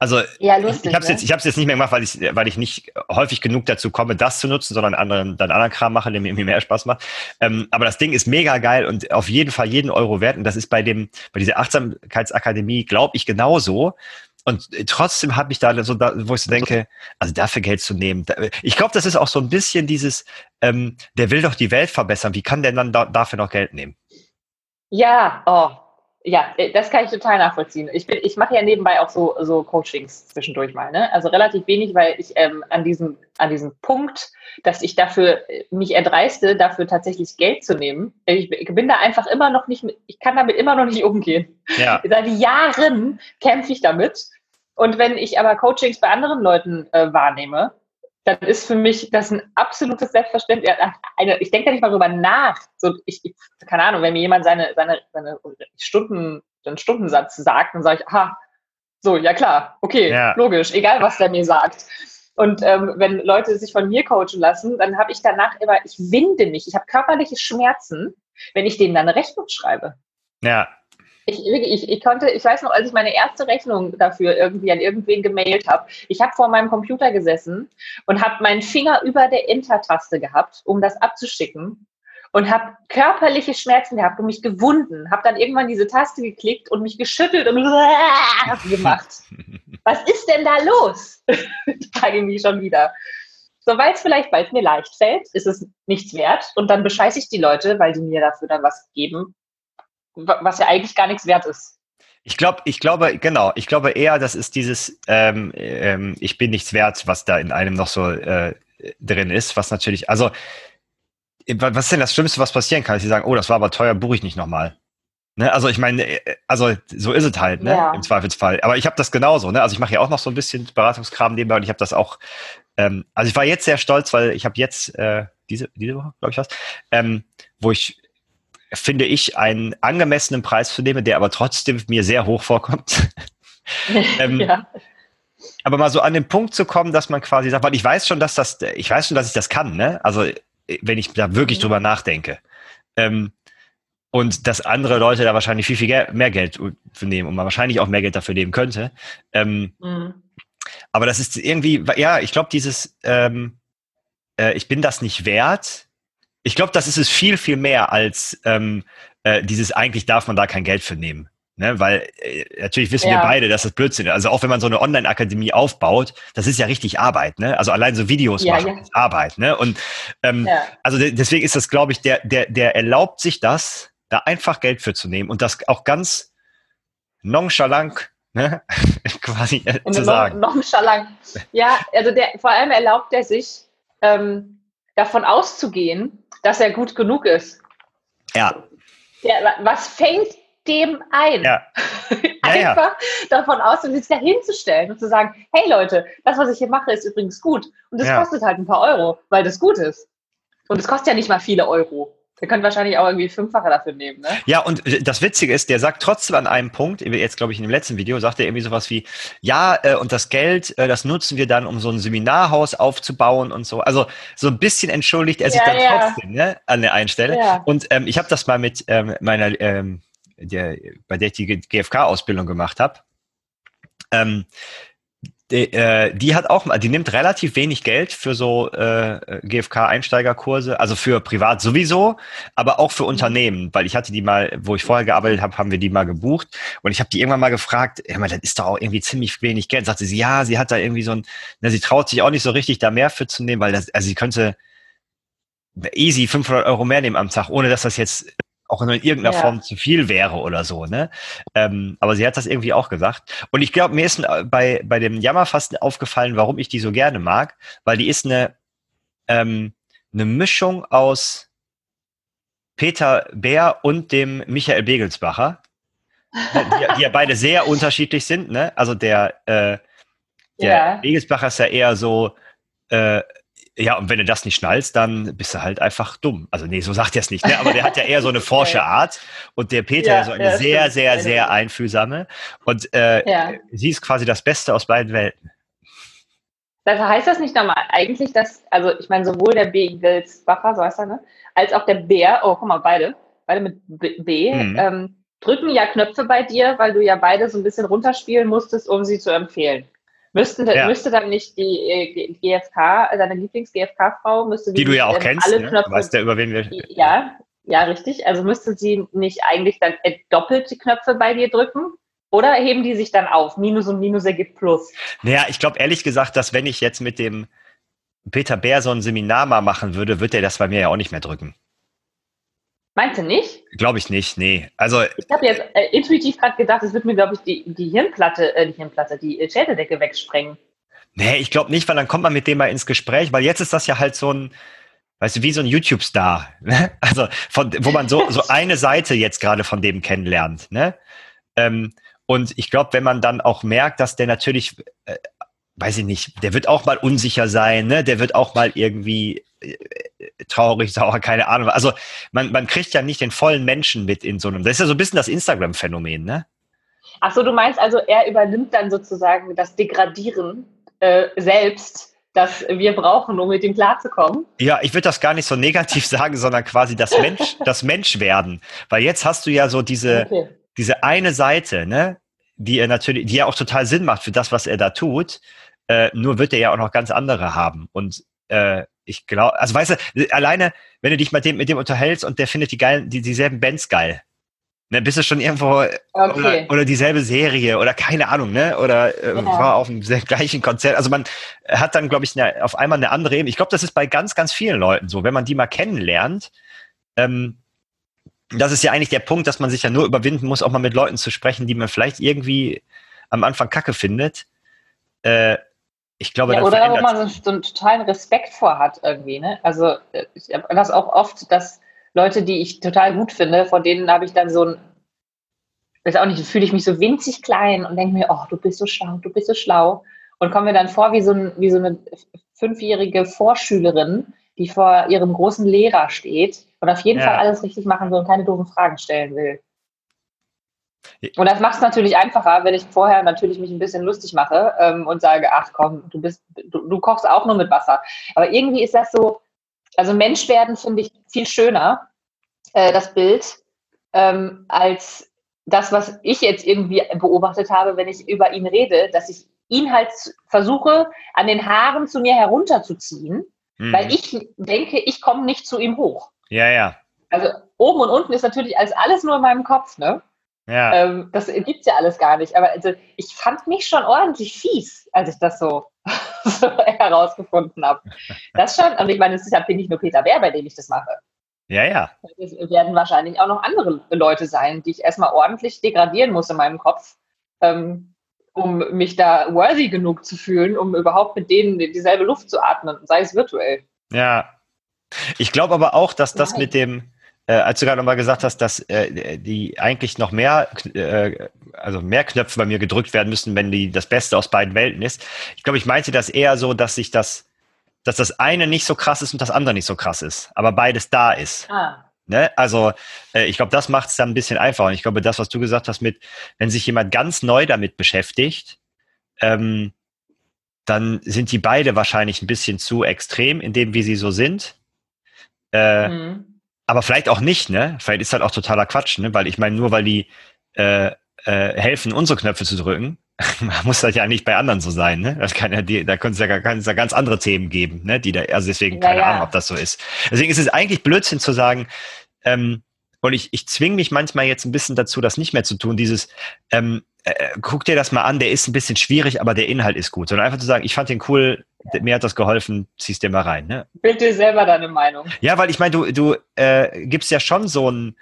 Also ja, lustig, ich habe es ne? jetzt, ich hab's jetzt nicht mehr gemacht, weil ich, weil ich nicht häufig genug dazu komme, das zu nutzen, sondern anderen, dann anderen Kram mache, der mir irgendwie mehr Spaß macht. Ähm, aber das Ding ist mega geil und auf jeden Fall jeden Euro wert. Und das ist bei dem, bei dieser Achtsamkeitsakademie, glaube ich, genauso. Und trotzdem habe ich da so, da, wo ich so denke, also dafür Geld zu nehmen. Ich glaube, das ist auch so ein bisschen dieses, ähm, der will doch die Welt verbessern. Wie kann der dann da, dafür noch Geld nehmen? Ja, oh, ja, äh, das kann ich total nachvollziehen. Ich, bin, ich mache ja nebenbei auch so, so Coachings zwischendurch mal. Ne? Also relativ wenig, weil ich ähm, an, diesem, an diesem Punkt, dass ich dafür äh, mich erdreiste, dafür tatsächlich Geld zu nehmen. Ich bin da einfach immer noch nicht, ich kann damit immer noch nicht umgehen. Ja. Seit Jahren kämpfe ich damit. Und wenn ich aber Coachings bei anderen Leuten äh, wahrnehme, dann ist für mich das ein absolutes Selbstverständnis. Ich denke da nicht mal drüber nach. So, ich, ich, keine Ahnung, wenn mir jemand seine, seine, seine Stunden, den Stundensatz sagt, dann sage ich, aha, so, ja klar, okay, ja. logisch, egal was der mir sagt. Und ähm, wenn Leute sich von mir coachen lassen, dann habe ich danach immer, ich winde mich, ich habe körperliche Schmerzen, wenn ich denen dann eine Rechnung schreibe. Ja. Ich, ich, ich konnte, ich weiß noch, als ich meine erste Rechnung dafür irgendwie an irgendwen gemailt habe, ich habe vor meinem Computer gesessen und habe meinen Finger über der Enter-Taste gehabt, um das abzuschicken und habe körperliche Schmerzen gehabt und mich gewunden, habe dann irgendwann diese Taste geklickt und mich geschüttelt und gemacht. Was ist denn da los? Frage ich mich schon wieder. So, weil es vielleicht, es mir leicht fällt, ist es nichts wert und dann bescheiße ich die Leute, weil die mir dafür dann was geben, was ja eigentlich gar nichts wert ist. Ich glaube, ich glaube, genau, ich glaube eher, das ist dieses ähm, ähm, Ich bin nichts wert, was da in einem noch so äh, drin ist, was natürlich, also was ist denn das Schlimmste, was passieren kann? Sie sagen, oh, das war aber teuer, buche ich nicht nochmal. Ne? Also ich meine, äh, also so ist es halt, ne? Ja. Im Zweifelsfall. Aber ich habe das genauso, ne? Also ich mache ja auch noch so ein bisschen Beratungskram nebenbei und ich habe das auch, ähm, also ich war jetzt sehr stolz, weil ich habe jetzt äh, diese, diese Woche, glaube ich was, ähm, wo ich finde ich, einen angemessenen Preis für nehme, der aber trotzdem mir sehr hoch vorkommt. ähm, ja. Aber mal so an den Punkt zu kommen, dass man quasi sagt, weil ich weiß schon, dass das, ich weiß schon, dass ich das kann, ne? Also wenn ich da wirklich mhm. drüber nachdenke. Ähm, und dass andere Leute da wahrscheinlich viel, viel mehr Geld für nehmen und man wahrscheinlich auch mehr Geld dafür nehmen könnte. Ähm, mhm. Aber das ist irgendwie, ja, ich glaube, dieses, ähm, äh, ich bin das nicht wert. Ich glaube, das ist es viel, viel mehr als ähm, äh, dieses, eigentlich darf man da kein Geld für nehmen. Ne, weil äh, natürlich wissen ja. wir beide, dass das Blödsinn ist. Also auch wenn man so eine Online-Akademie aufbaut, das ist ja richtig Arbeit. Ne? Also allein so Videos ja, machen ja. ist Arbeit. Ne? Und ähm, also deswegen ist das, glaube ich, der, der, der erlaubt sich das, da einfach Geld für zu nehmen und das auch ganz nonchalant ne? quasi äh, zu sagen. Nonchalant. Ja, also der, vor allem erlaubt er sich, ähm, davon auszugehen, dass er gut genug ist. Ja. Der, was fängt dem ein? Ja. Einfach ja, davon aus, sich dahinzustellen und zu sagen, hey Leute, das, was ich hier mache, ist übrigens gut. Und das kostet halt ein paar Euro, weil das gut ist. Und es kostet ja nicht mal viele Euro. Wir können wahrscheinlich auch irgendwie Fünffache dafür nehmen, ne? Ja, und das Witzige ist, der sagt trotzdem an einem Punkt, jetzt glaube ich in dem letzten Video, sagt er irgendwie sowas wie, ja, äh, und das Geld, äh, das nutzen wir dann, um so ein Seminarhaus aufzubauen und so. Also so ein bisschen entschuldigt er sich ja, dann ja. trotzdem ne, an der einen Stelle. Ja. Und ähm, ich habe das mal mit ähm, meiner, ähm, der, bei der ich die GFK-Ausbildung gemacht habe. Ähm, die, äh, die hat auch, die nimmt relativ wenig Geld für so äh, GFK-Einsteigerkurse, also für privat sowieso, aber auch für mhm. Unternehmen, weil ich hatte die mal, wo ich vorher gearbeitet habe, haben wir die mal gebucht und ich habe die irgendwann mal gefragt, ja, das ist doch auch irgendwie ziemlich wenig Geld. Sagte sie, ja, sie hat da irgendwie so ein, na, sie traut sich auch nicht so richtig, da mehr für zu nehmen, weil das, also sie könnte easy 500 Euro mehr nehmen am Tag, ohne dass das jetzt auch in irgendeiner ja. Form zu viel wäre oder so, ne? Ähm, aber sie hat das irgendwie auch gesagt. Und ich glaube, mir ist bei, bei dem Jammerfasten aufgefallen, warum ich die so gerne mag, weil die ist eine, ähm, eine Mischung aus Peter Bär und dem Michael Begelsbacher, die, die ja beide sehr unterschiedlich sind, ne? Also der, äh, der ja. Begelsbacher ist ja eher so, äh, ja, und wenn du das nicht schnallst, dann bist du halt einfach dumm. Also nee, so sagt er es nicht, ne? aber der hat ja eher so eine forsche Art und der Peter ja, so eine ja, sehr, stimmt. sehr, sehr einfühlsame und äh, ja. sie ist quasi das Beste aus beiden Welten. Das heißt das nicht nochmal eigentlich, dass, also ich meine, sowohl der Begelsbacher, so heißt er, ne, als auch der Bär, oh, guck mal, beide, beide mit B, B mhm. ähm, drücken ja Knöpfe bei dir, weil du ja beide so ein bisschen runterspielen musstest, um sie zu empfehlen. Müssten, ja. Müsste dann nicht die äh, GFK, deine Lieblings-GFK-Frau, müsste die, die du ja auch kennst, alle ne? Knöpfe, weißt ja, über wen wir. Ja, ja, richtig. Also müsste sie nicht eigentlich dann doppelt die Knöpfe bei dir drücken? Oder heben die sich dann auf? Minus und Minus ergibt Plus. Naja, ich glaube ehrlich gesagt, dass wenn ich jetzt mit dem Peter Bär so ein Seminar mal machen würde, wird er das bei mir ja auch nicht mehr drücken. Meinst du nicht? Glaube ich nicht, nee. Also ich habe jetzt äh, intuitiv gerade gedacht, es wird mir, glaube ich, die, die Hirnplatte, äh, die Hirnplatte, die äh, Schädeldecke wegsprengen. Nee, ich glaube nicht, weil dann kommt man mit dem mal ins Gespräch, weil jetzt ist das ja halt so ein, weißt du, wie so ein YouTube-Star. Ne? Also von, wo man so, so eine Seite jetzt gerade von dem kennenlernt. Ne? Ähm, und ich glaube, wenn man dann auch merkt, dass der natürlich, äh, weiß ich nicht, der wird auch mal unsicher sein, ne? der wird auch mal irgendwie äh, traurig, sauer, keine Ahnung. Also man, man kriegt ja nicht den vollen Menschen mit in so einem. Das ist ja so ein bisschen das Instagram-Phänomen, ne? Ach so, du meinst also, er übernimmt dann sozusagen das Degradieren äh, selbst, das wir brauchen, um mit ihm klarzukommen? Ja, ich würde das gar nicht so negativ sagen, sondern quasi das Mensch, das Menschwerden. Weil jetzt hast du ja so diese, okay. diese eine Seite, ne? Die er natürlich, die ja auch total Sinn macht für das, was er da tut. Äh, nur wird er ja auch noch ganz andere haben. Und äh, ich glaube, also weißt du, alleine, wenn du dich mit dem, mit dem unterhältst und der findet die geilen, die, dieselben Bands geil, dann bist du schon irgendwo okay. oder, oder, dieselbe Serie oder keine Ahnung, ne? Oder äh, ja. war auf dem gleichen Konzert. Also man hat dann, glaube ich, eine, auf einmal eine andere Ebene. Ich glaube, das ist bei ganz, ganz vielen Leuten so, wenn man die mal kennenlernt. Ähm, das ist ja eigentlich der Punkt, dass man sich ja nur überwinden muss, auch mal mit Leuten zu sprechen, die man vielleicht irgendwie am Anfang Kacke findet. Äh, ich glaube, ja, oder wo man so, so, einen totalen Respekt vor hat irgendwie. Ne? Also äh, ich habe das auch oft, dass Leute, die ich total gut finde, von denen habe ich dann so ein, weiß auch nicht, fühle ich mich so winzig klein und denke mir, oh, du bist so schlau, du bist so schlau. Und komme mir dann vor wie so, ein, wie so eine fünfjährige Vorschülerin, die vor ihrem großen Lehrer steht und auf jeden ja. Fall alles richtig machen will und keine doofen Fragen stellen will. Und das macht es natürlich einfacher, wenn ich vorher natürlich mich ein bisschen lustig mache ähm, und sage, ach komm, du bist, du, du, kochst auch nur mit Wasser. Aber irgendwie ist das so, also Mensch werden finde ich viel schöner, äh, das Bild, ähm, als das, was ich jetzt irgendwie beobachtet habe, wenn ich über ihn rede, dass ich ihn halt versuche, an den Haaren zu mir herunterzuziehen, mhm. weil ich denke, ich komme nicht zu ihm hoch. Ja, ja. Also oben und unten ist natürlich alles, alles nur in meinem Kopf, ne? Ja. Ähm, das gibt es ja alles gar nicht. Aber also, ich fand mich schon ordentlich fies, als ich das so, so herausgefunden habe. Das schon, und ich meine, es ist ja nicht nur Peter Bär, bei dem ich das mache. Ja, ja. Es werden wahrscheinlich auch noch andere Leute sein, die ich erstmal ordentlich degradieren muss in meinem Kopf, ähm, um mich da worthy genug zu fühlen, um überhaupt mit denen dieselbe Luft zu atmen, sei es virtuell. Ja. Ich glaube aber auch, dass das Nein. mit dem, äh, als du gerade nochmal gesagt hast, dass äh, die eigentlich noch mehr, äh, also mehr Knöpfe bei mir gedrückt werden müssen, wenn die das Beste aus beiden Welten ist. Ich glaube, ich meinte das eher so, dass sich das, dass das eine nicht so krass ist und das andere nicht so krass ist, aber beides da ist. Ah. Ne? Also äh, ich glaube, das macht es dann ein bisschen einfacher. Und ich glaube, das, was du gesagt hast, mit, wenn sich jemand ganz neu damit beschäftigt, ähm, dann sind die beide wahrscheinlich ein bisschen zu extrem in dem, wie sie so sind. Äh, mhm aber vielleicht auch nicht, ne? Vielleicht ist halt auch totaler Quatsch, ne? Weil ich meine, nur weil die äh, äh, helfen, unsere Knöpfe zu drücken, muss das ja nicht bei anderen so sein, ne? Das kann ja die, da können es ja, kann es ja ganz andere Themen geben, ne? Die da, also deswegen, keine ja, ja. Ahnung, ob das so ist. Deswegen ist es eigentlich Blödsinn zu sagen, ähm, und ich, ich zwinge mich manchmal jetzt ein bisschen dazu, das nicht mehr zu tun, dieses, ähm, äh, guck dir das mal an, der ist ein bisschen schwierig, aber der Inhalt ist gut. Sondern einfach zu sagen, ich fand den cool, mir hat das geholfen, ziehst dir mal rein. Ne? Bild dir selber deine Meinung. Ja, weil ich meine, du, du äh, gibst ja schon so ein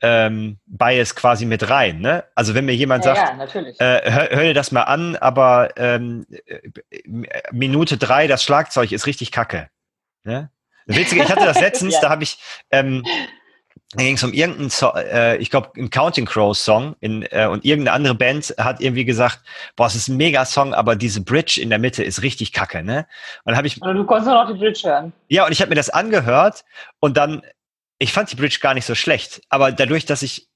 ähm, Bias quasi mit rein. Ne? Also wenn mir jemand ja, sagt, ja, äh, hör, hör, dir das mal an, aber ähm, Minute drei, das Schlagzeug ist richtig kacke. Ne? Witzig, ich hatte das letztens, ja. da habe ich, ähm, da ging es um irgendeinen, so äh, ich glaube, einen Counting Crows Song in, äh, und irgendeine andere Band hat irgendwie gesagt, boah, es ist ein Mega-Song, aber diese Bridge in der Mitte ist richtig kacke, ne? Und habe ich. Also du konntest noch die Bridge hören. Ja, und ich habe mir das angehört und dann, ich fand die Bridge gar nicht so schlecht, aber dadurch, dass ich,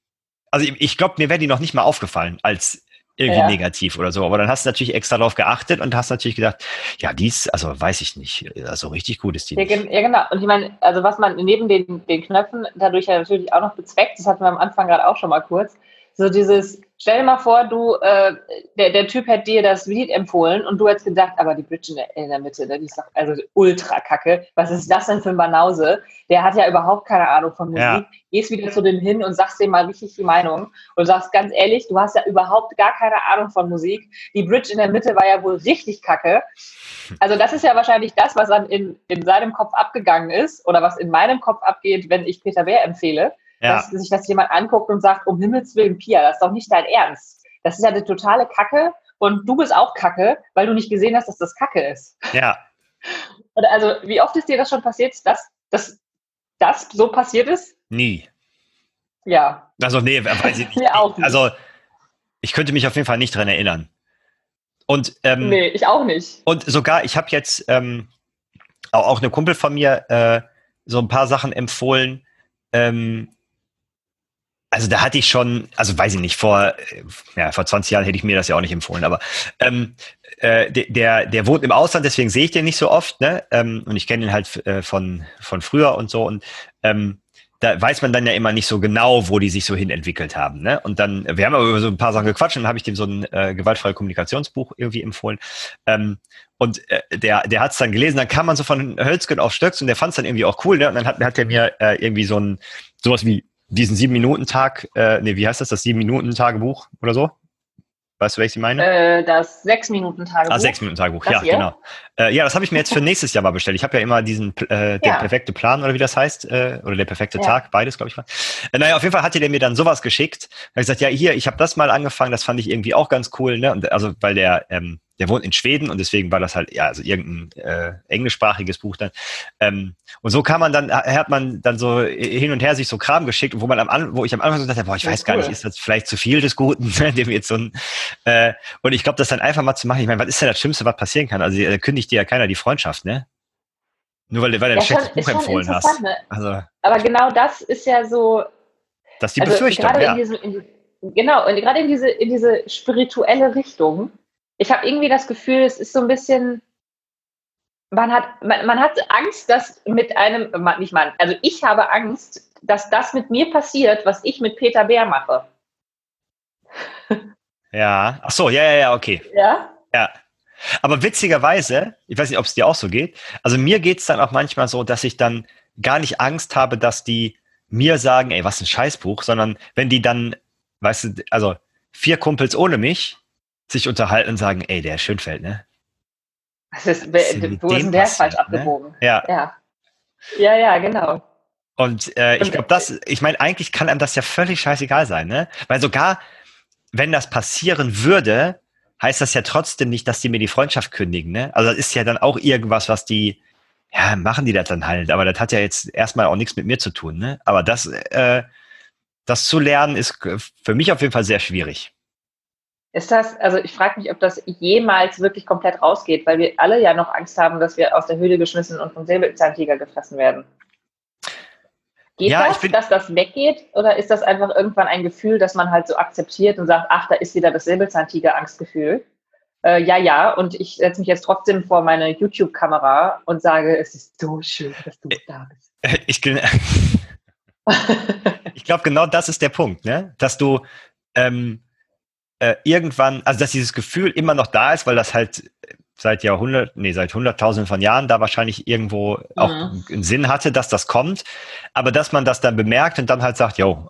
also ich, ich glaube, mir wäre die noch nicht mal aufgefallen als irgendwie ja. negativ oder so. Aber dann hast du natürlich extra darauf geachtet und hast natürlich gedacht, ja, dies, also weiß ich nicht, also richtig gut ist die. Ja, nicht. ja genau. Und ich meine, also was man neben den, den Knöpfen dadurch ja natürlich auch noch bezweckt, das hatten wir am Anfang gerade auch schon mal kurz, so dieses, stell dir mal vor, du, äh, der, der Typ hätte dir das Lied empfohlen und du hättest gedacht, aber die Bridge in der, in der Mitte, ne, die ist doch also ultra kacke. Was ist das denn für ein Banause? Der hat ja überhaupt keine Ahnung von Musik. Ja. Gehst wieder zu dem hin und sagst dem mal richtig die Meinung und sagst ganz ehrlich, du hast ja überhaupt gar keine Ahnung von Musik. Die Bridge in der Mitte war ja wohl richtig kacke. Also das ist ja wahrscheinlich das, was dann in, in seinem Kopf abgegangen ist oder was in meinem Kopf abgeht, wenn ich Peter Bär empfehle ja. dass sich das jemand anguckt und sagt, um Himmels Willen, Pia, das ist doch nicht dein Ernst. Das ist ja eine totale Kacke und du bist auch Kacke, weil du nicht gesehen hast, dass das Kacke ist. Ja. Und also, wie oft ist dir das schon passiert, dass, dass das so passiert ist? Nie. Ja. Also, nee, weiß ich nicht. Mir auch nicht. Also, ich könnte mich auf jeden Fall nicht dran erinnern. Und, ähm, nee, ich auch nicht. Und sogar, ich habe jetzt ähm, auch, auch eine Kumpel von mir äh, so ein paar Sachen empfohlen, ähm, also da hatte ich schon, also weiß ich nicht, vor, ja, vor 20 Jahren hätte ich mir das ja auch nicht empfohlen, aber ähm, äh, der, der wohnt im Ausland, deswegen sehe ich den nicht so oft, ne? Ähm, und ich kenne ihn halt äh, von, von früher und so. Und ähm, da weiß man dann ja immer nicht so genau, wo die sich so hin entwickelt haben. Ne? Und dann, wir haben aber über so ein paar Sachen gequatscht und dann habe ich dem so ein äh, gewaltfreie Kommunikationsbuch irgendwie empfohlen. Ähm, und äh, der, der hat es dann gelesen, dann kam man so von Hölzgen auf Stöcks und der fand es dann irgendwie auch cool. Ne? Und dann hat, hat er mir äh, irgendwie so ein sowas wie diesen Sieben-Minuten-Tag, äh, nee, wie heißt das, das Sieben-Minuten-Tagebuch oder so? Weißt du, welches ich meine? Äh, das Sechs-Minuten-Tagebuch. Ah, Sechs-Minuten-Tagebuch, ja, hier? genau. Äh, ja, das habe ich mir jetzt für nächstes Jahr mal bestellt. Ich habe ja immer diesen, äh, der ja. perfekte Plan oder wie das heißt, äh, oder der perfekte ja. Tag, beides, glaube ich. Mal. Äh, naja, auf jeden Fall hatte der mir dann sowas geschickt. Da habe ich gesagt, ja, hier, ich habe das mal angefangen, das fand ich irgendwie auch ganz cool, ne? Und also, weil der, ähm, der wohnt in Schweden und deswegen war das halt, ja, also irgendein äh, englischsprachiges Buch dann. Ähm, und so kann man dann, hat man dann so hin und her sich so Kram geschickt, wo man am wo ich am Anfang so dachte, boah, ich weiß cool. gar nicht, ist das vielleicht zu viel des Guten, dem jetzt so ein, äh, und ich glaube, das dann einfach mal zu machen, ich meine, was ist denn das Schlimmste, was passieren kann? Also da kündigt dir ja keiner die Freundschaft, ne? Nur weil, weil du ein ja, schlechtes Buch empfohlen hast. Ne? Also, Aber genau das ist ja so. Das ist die also Befürchtung, ja. In diese, in genau, und gerade in diese, in diese spirituelle Richtung ich habe irgendwie das Gefühl, es ist so ein bisschen, man hat, man, man hat Angst, dass mit einem, nicht man, also ich habe Angst, dass das mit mir passiert, was ich mit Peter Bär mache. Ja, ach so, ja, ja, ja, okay. Ja? Ja. Aber witzigerweise, ich weiß nicht, ob es dir auch so geht, also mir geht es dann auch manchmal so, dass ich dann gar nicht Angst habe, dass die mir sagen, ey, was ein Scheißbuch, sondern wenn die dann, weißt du, also vier Kumpels ohne mich, sich unterhalten und sagen, ey, der Schönfeld, ne? Das ist, wo ist denn der falsch ne? abgebogen? Ja. ja. Ja, ja, genau. Und äh, ich glaube, das, ich meine, eigentlich kann einem das ja völlig scheißegal sein, ne? Weil sogar, wenn das passieren würde, heißt das ja trotzdem nicht, dass die mir die Freundschaft kündigen, ne? Also das ist ja dann auch irgendwas, was die, ja, machen die das dann halt. Aber das hat ja jetzt erstmal auch nichts mit mir zu tun, ne? Aber das, äh, das zu lernen, ist für mich auf jeden Fall sehr schwierig. Ist das, also ich frage mich, ob das jemals wirklich komplett rausgeht, weil wir alle ja noch Angst haben, dass wir aus der Höhle geschmissen und vom Säbelzahntiger gefressen werden. Geht ja, das, dass das weggeht? Oder ist das einfach irgendwann ein Gefühl, das man halt so akzeptiert und sagt, ach, da ist wieder das Säbelzahntiger-Angstgefühl? Äh, ja, ja, und ich setze mich jetzt trotzdem vor meine YouTube-Kamera und sage, es ist so schön, dass du da bist. Ich, ich glaube, genau das ist der Punkt, ne? dass du ähm, äh, irgendwann, also dass dieses Gefühl immer noch da ist, weil das halt seit Jahrhundert, nee, seit Hunderttausenden von Jahren da wahrscheinlich irgendwo auch mhm. einen Sinn hatte, dass das kommt, aber dass man das dann bemerkt und dann halt sagt, yo,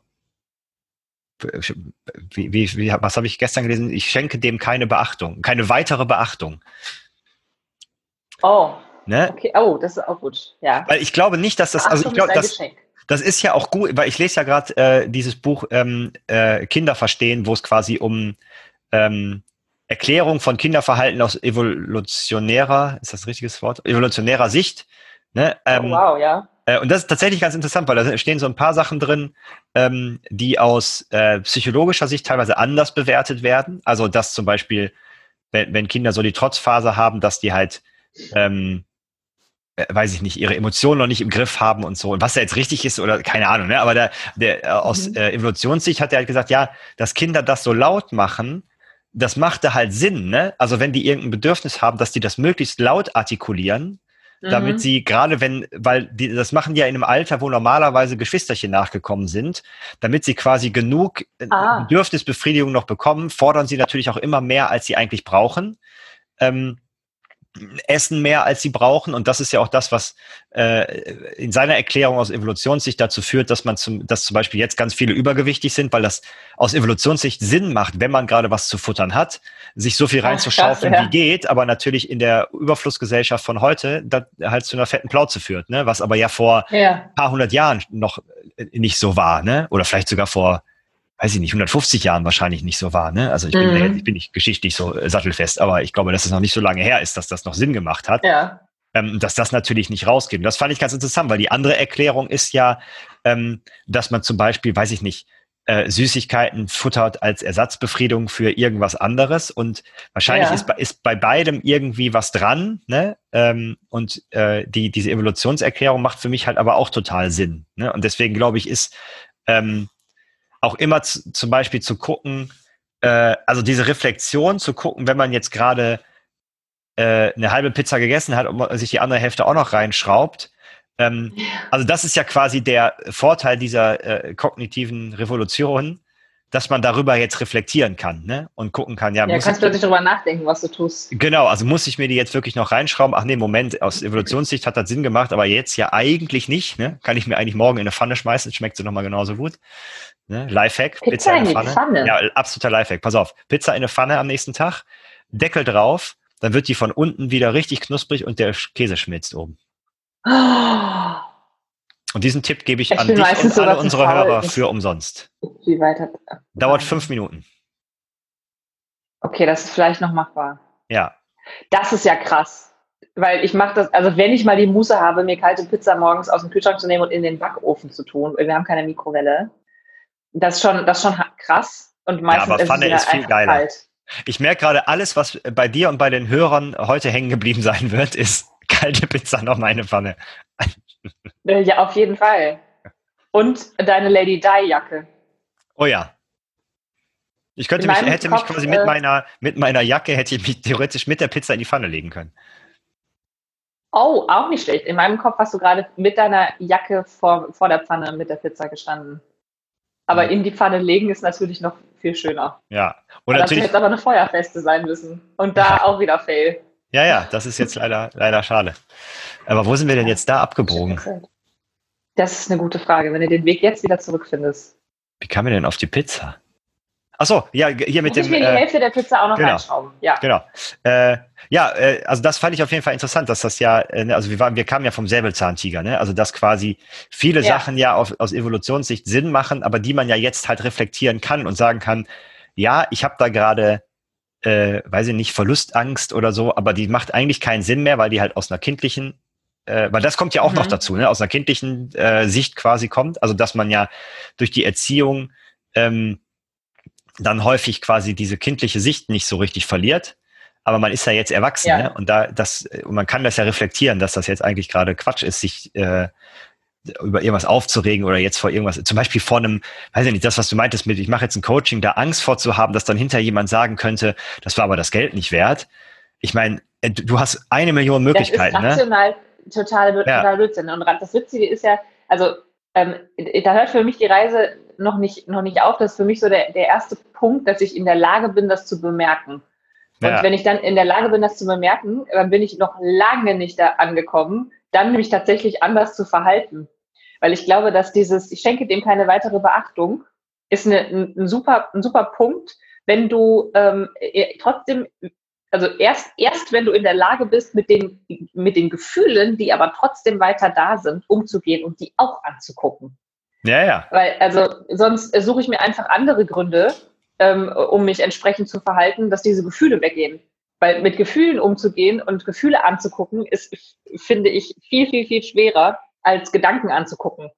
wie, wie, wie, was habe ich gestern gelesen? Ich schenke dem keine Beachtung, keine weitere Beachtung. Oh. Ne? Okay, oh, das ist auch gut. Ja. Weil ich glaube nicht, dass das, also ich glaube, das, das ist ja auch gut, weil ich lese ja gerade äh, dieses Buch ähm, äh, Kinder verstehen, wo es quasi um ähm, Erklärung von Kinderverhalten aus evolutionärer, ist das ein richtiges Wort? Evolutionärer Sicht. Ne? Ähm, oh, wow, ja. Äh, und das ist tatsächlich ganz interessant, weil da stehen so ein paar Sachen drin, ähm, die aus äh, psychologischer Sicht teilweise anders bewertet werden. Also dass zum Beispiel, wenn, wenn Kinder so die Trotzphase haben, dass die halt ähm, äh, weiß ich nicht, ihre Emotionen noch nicht im Griff haben und so. Und was da jetzt richtig ist oder keine Ahnung, ne? Aber der, der äh, aus mhm. äh, Evolutionssicht hat er halt gesagt, ja, dass Kinder das so laut machen, das machte halt Sinn, ne? Also wenn die irgendein Bedürfnis haben, dass die das möglichst laut artikulieren, mhm. damit sie gerade wenn, weil die das machen die ja in einem Alter, wo normalerweise Geschwisterchen nachgekommen sind, damit sie quasi genug äh, ah. Bedürfnisbefriedigung noch bekommen, fordern sie natürlich auch immer mehr, als sie eigentlich brauchen. Ähm, essen mehr, als sie brauchen. Und das ist ja auch das, was äh, in seiner Erklärung aus Evolutionssicht dazu führt, dass man zum, dass zum Beispiel jetzt ganz viele übergewichtig sind, weil das aus Evolutionssicht Sinn macht, wenn man gerade was zu futtern hat, sich so viel reinzuschaufeln, ja. wie geht, aber natürlich in der Überflussgesellschaft von heute das halt zu einer fetten Plauze führt, ne? Was aber ja vor ja. paar hundert Jahren noch nicht so war, ne? Oder vielleicht sogar vor weiß ich nicht, 150 Jahren wahrscheinlich nicht so war. Ne? Also ich bin, mhm. ich bin nicht geschichtlich so äh, sattelfest, aber ich glaube, dass es noch nicht so lange her ist, dass das noch Sinn gemacht hat. Ja. Ähm, dass das natürlich nicht rausgeht. Und das fand ich ganz interessant, weil die andere Erklärung ist ja, ähm, dass man zum Beispiel, weiß ich nicht, äh, Süßigkeiten futtert als Ersatzbefriedung für irgendwas anderes. Und wahrscheinlich ja. ist, ist bei beidem irgendwie was dran. Ne? Ähm, und äh, die, diese Evolutionserklärung macht für mich halt aber auch total Sinn. Ne? Und deswegen glaube ich, ist ähm, auch immer zu, zum Beispiel zu gucken, äh, also diese Reflexion zu gucken, wenn man jetzt gerade äh, eine halbe Pizza gegessen hat und man sich die andere Hälfte auch noch reinschraubt. Ähm, also das ist ja quasi der Vorteil dieser äh, kognitiven Revolution, dass man darüber jetzt reflektieren kann ne? und gucken kann, ja, ja kannst du plötzlich darüber nachdenken, was du tust. Genau, also muss ich mir die jetzt wirklich noch reinschrauben? Ach nee, Moment, aus Evolutionssicht hat das Sinn gemacht, aber jetzt ja eigentlich nicht. Ne? Kann ich mir eigentlich morgen in eine Pfanne schmeißen, schmeckt sie nochmal genauso gut. Ne? Lifehack, Pizza, Pizza in, in Pfanne. Pfanne. Ja, absoluter Lifehack. Pass auf, Pizza in eine Pfanne am nächsten Tag, Deckel drauf, dann wird die von unten wieder richtig knusprig und der Käse schmilzt oben. Oh. Und diesen Tipp gebe ich, ich an dich und alle unsere Hörer für umsonst. Wie weit hat, Dauert fünf Minuten. Okay, das ist vielleicht noch machbar. Ja. Das ist ja krass. Weil ich mache das, also wenn ich mal die Muße habe, mir kalte Pizza morgens aus dem Kühlschrank zu nehmen und in den Backofen zu tun, wir haben keine Mikrowelle, das ist schon, das ist schon krass. Und meistens ja, aber Pfanne ist, ist viel geiler. Kalt. Ich merke gerade, alles, was bei dir und bei den Hörern heute hängen geblieben sein wird, ist kalte Pizza noch meine Pfanne. Äh, ja, auf jeden Fall. Und deine Lady Di Jacke. Oh ja. Ich könnte mich, hätte Kopf, mich quasi mit äh, meiner, mit meiner Jacke, hätte ich mich theoretisch mit der Pizza in die Pfanne legen können. Oh, auch nicht schlecht. In meinem Kopf hast du gerade mit deiner Jacke vor, vor der Pfanne mit der Pizza gestanden. Aber in die Pfanne legen ist natürlich noch viel schöner. Ja. Und natürlich. Das jetzt aber eine Feuerfeste sein müssen. Und da ja. auch wieder Fail. Ja, ja, das ist jetzt leider, leider schade. Aber wo sind wir denn jetzt da abgebogen? Das ist eine gute Frage, wenn du den Weg jetzt wieder zurückfindest. Wie kam wir denn auf die Pizza? Achso, ja, hier mit Muss dem. Ich mir die äh, Hälfte der Pizza auch noch genau, reinschrauben. Ja. Genau. Äh, ja, äh, also das fand ich auf jeden Fall interessant, dass das ja, äh, ne, also wir, waren, wir kamen ja vom Säbelzahntiger, ne? Also dass quasi viele ja. Sachen ja auf, aus Evolutionssicht Sinn machen, aber die man ja jetzt halt reflektieren kann und sagen kann, ja, ich habe da gerade, äh, weiß ich nicht, Verlustangst oder so, aber die macht eigentlich keinen Sinn mehr, weil die halt aus einer kindlichen äh, weil das kommt ja auch mhm. noch dazu, ne? aus einer kindlichen äh, Sicht quasi kommt, also dass man ja durch die Erziehung ähm, dann häufig quasi diese kindliche Sicht nicht so richtig verliert. Aber man ist ja jetzt erwachsen, ja. Ne? und da das, und man kann das ja reflektieren, dass das jetzt eigentlich gerade Quatsch ist, sich äh, über irgendwas aufzuregen oder jetzt vor irgendwas, zum Beispiel vor einem, weiß ich nicht, das, was du meintest mit, ich mache jetzt ein Coaching, da Angst vorzuhaben, dass dann hinterher jemand sagen könnte, das war aber das Geld nicht wert. Ich meine, äh, du hast eine Million Möglichkeiten. Das ist ne? rational ne? total, total Blödsinn. Und das Witzige ist ja, also ähm, da hört für mich die Reise noch nicht, noch nicht auf. Das ist für mich so der, der erste Punkt, dass ich in der Lage bin, das zu bemerken. Und ja. wenn ich dann in der Lage bin, das zu bemerken, dann bin ich noch lange nicht da angekommen, dann mich tatsächlich anders zu verhalten. Weil ich glaube, dass dieses, ich schenke dem keine weitere Beachtung, ist eine, ein, super, ein super Punkt, wenn du ähm, e, trotzdem, also erst, erst wenn du in der Lage bist, mit den, mit den Gefühlen, die aber trotzdem weiter da sind, umzugehen und die auch anzugucken. Ja, ja. Weil, also sonst suche ich mir einfach andere Gründe, ähm, um mich entsprechend zu verhalten, dass diese Gefühle weggehen. Weil mit Gefühlen umzugehen und Gefühle anzugucken, ist, finde ich, viel, viel, viel schwerer, als Gedanken anzugucken.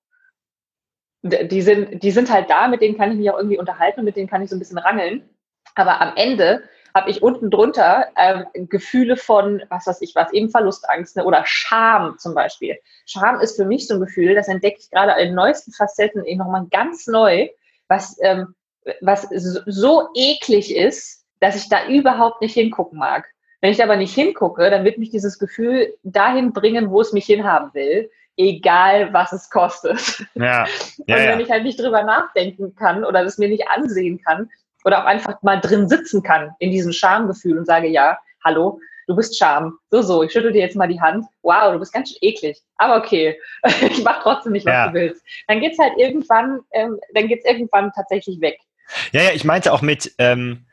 Die sind, die sind halt da, mit denen kann ich mich auch irgendwie unterhalten mit denen kann ich so ein bisschen rangeln. Aber am Ende habe ich unten drunter ähm, Gefühle von, was weiß ich was, eben Verlustangst ne? oder Scham zum Beispiel. Scham ist für mich so ein Gefühl, das entdecke ich gerade in neuesten Facetten eben nochmal ganz neu, was, ähm, was so eklig ist, dass ich da überhaupt nicht hingucken mag. Wenn ich aber nicht hingucke, dann wird mich dieses Gefühl dahin bringen, wo es mich hinhaben will, egal was es kostet. Ja, ja, und wenn ja. ich halt nicht drüber nachdenken kann oder das mir nicht ansehen kann, oder auch einfach mal drin sitzen kann in diesem Schamgefühl und sage, ja, hallo, du bist Scham. So, so, ich schüttel dir jetzt mal die Hand. Wow, du bist ganz schön eklig. Aber okay, ich mach trotzdem nicht, was ja. du willst. Dann geht's halt irgendwann, ähm, dann geht's irgendwann tatsächlich weg. Ja, ja, ich meinte auch mit, ähm,